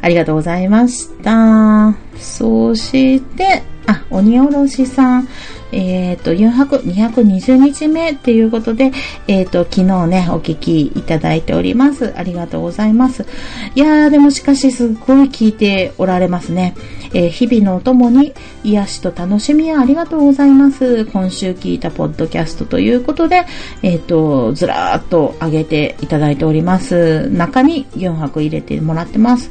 ありがとうございました。そして、あ、鬼おろしさん。えっ、ー、と、420日目っていうことで、えっ、ー、と、昨日ね、お聞きいただいております。ありがとうございます。いやー、でもしかしすっごい聞いておられますね。えー、日々のお供に癒しと楽しみありがとうございます。今週聞いたポッドキャストということで、えっ、と、ずらーっと上げていただいております。中に4泊入れてもらってます。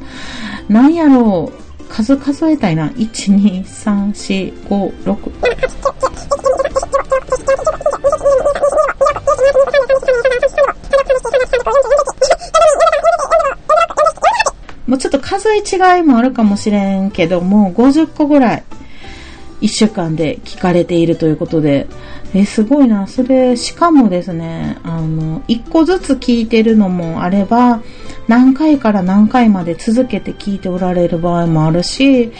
なんやろう、数数えたいな。1、2、3、4、5、6。もうちょっと数え違いもあるかもしれんけども、50個ぐらい、1週間で聞かれているということで、え、すごいな。それ、しかもですね、あの、1個ずつ聞いてるのもあれば、何回から何回まで続けて聞いておられる場合もあるし、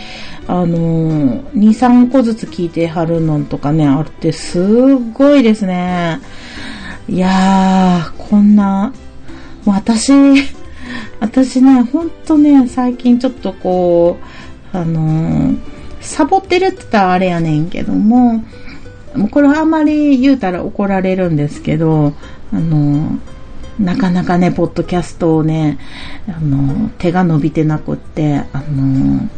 あのー2、3個ずつ聞いてはるのとかね、あるってすっごいですね。いやー、こんな、私、私ね、ほんとね、最近ちょっとこう、あのー、サボってるって言ったらあれやねんけども、もうこれはあんまり言うたら怒られるんですけど、あのー、なかなかね、ポッドキャストをね、あの、手が伸びてなくって、あの、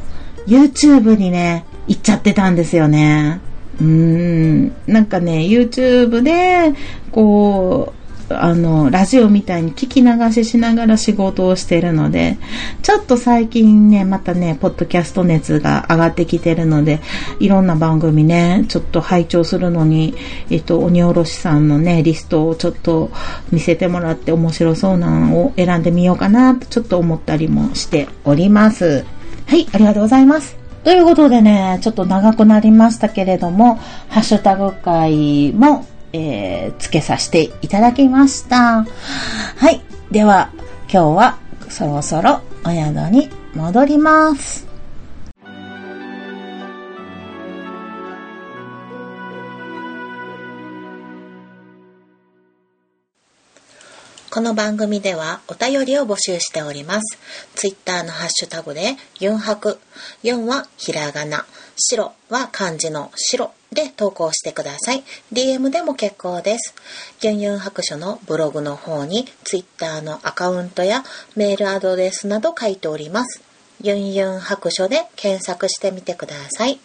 YouTube にね、行っちゃってたんですよね。うーん、なんかね、YouTube で、こう、あの、ラジオみたいに聞き流ししながら仕事をしてるので、ちょっと最近ね、またね、ポッドキャスト熱が上がってきてるので、いろんな番組ね、ちょっと拝聴するのに、えっと、鬼おろしさんのね、リストをちょっと見せてもらって面白そうなのを選んでみようかな、とちょっと思ったりもしております。はい、ありがとうございます。ということでね、ちょっと長くなりましたけれども、ハッシュタグ会もえー、つけさせていただきました。はい。では、今日はそろそろお宿に戻ります。この番組ではお便りを募集しております。ツイッターのハッシュタグで、ユンハク。4はひらがな。白は漢字の白で投稿してください。DM でも結構です。ユンユン白書のブログの方に Twitter のアカウントやメールアドレスなど書いております。ユンユン白書で検索してみてください。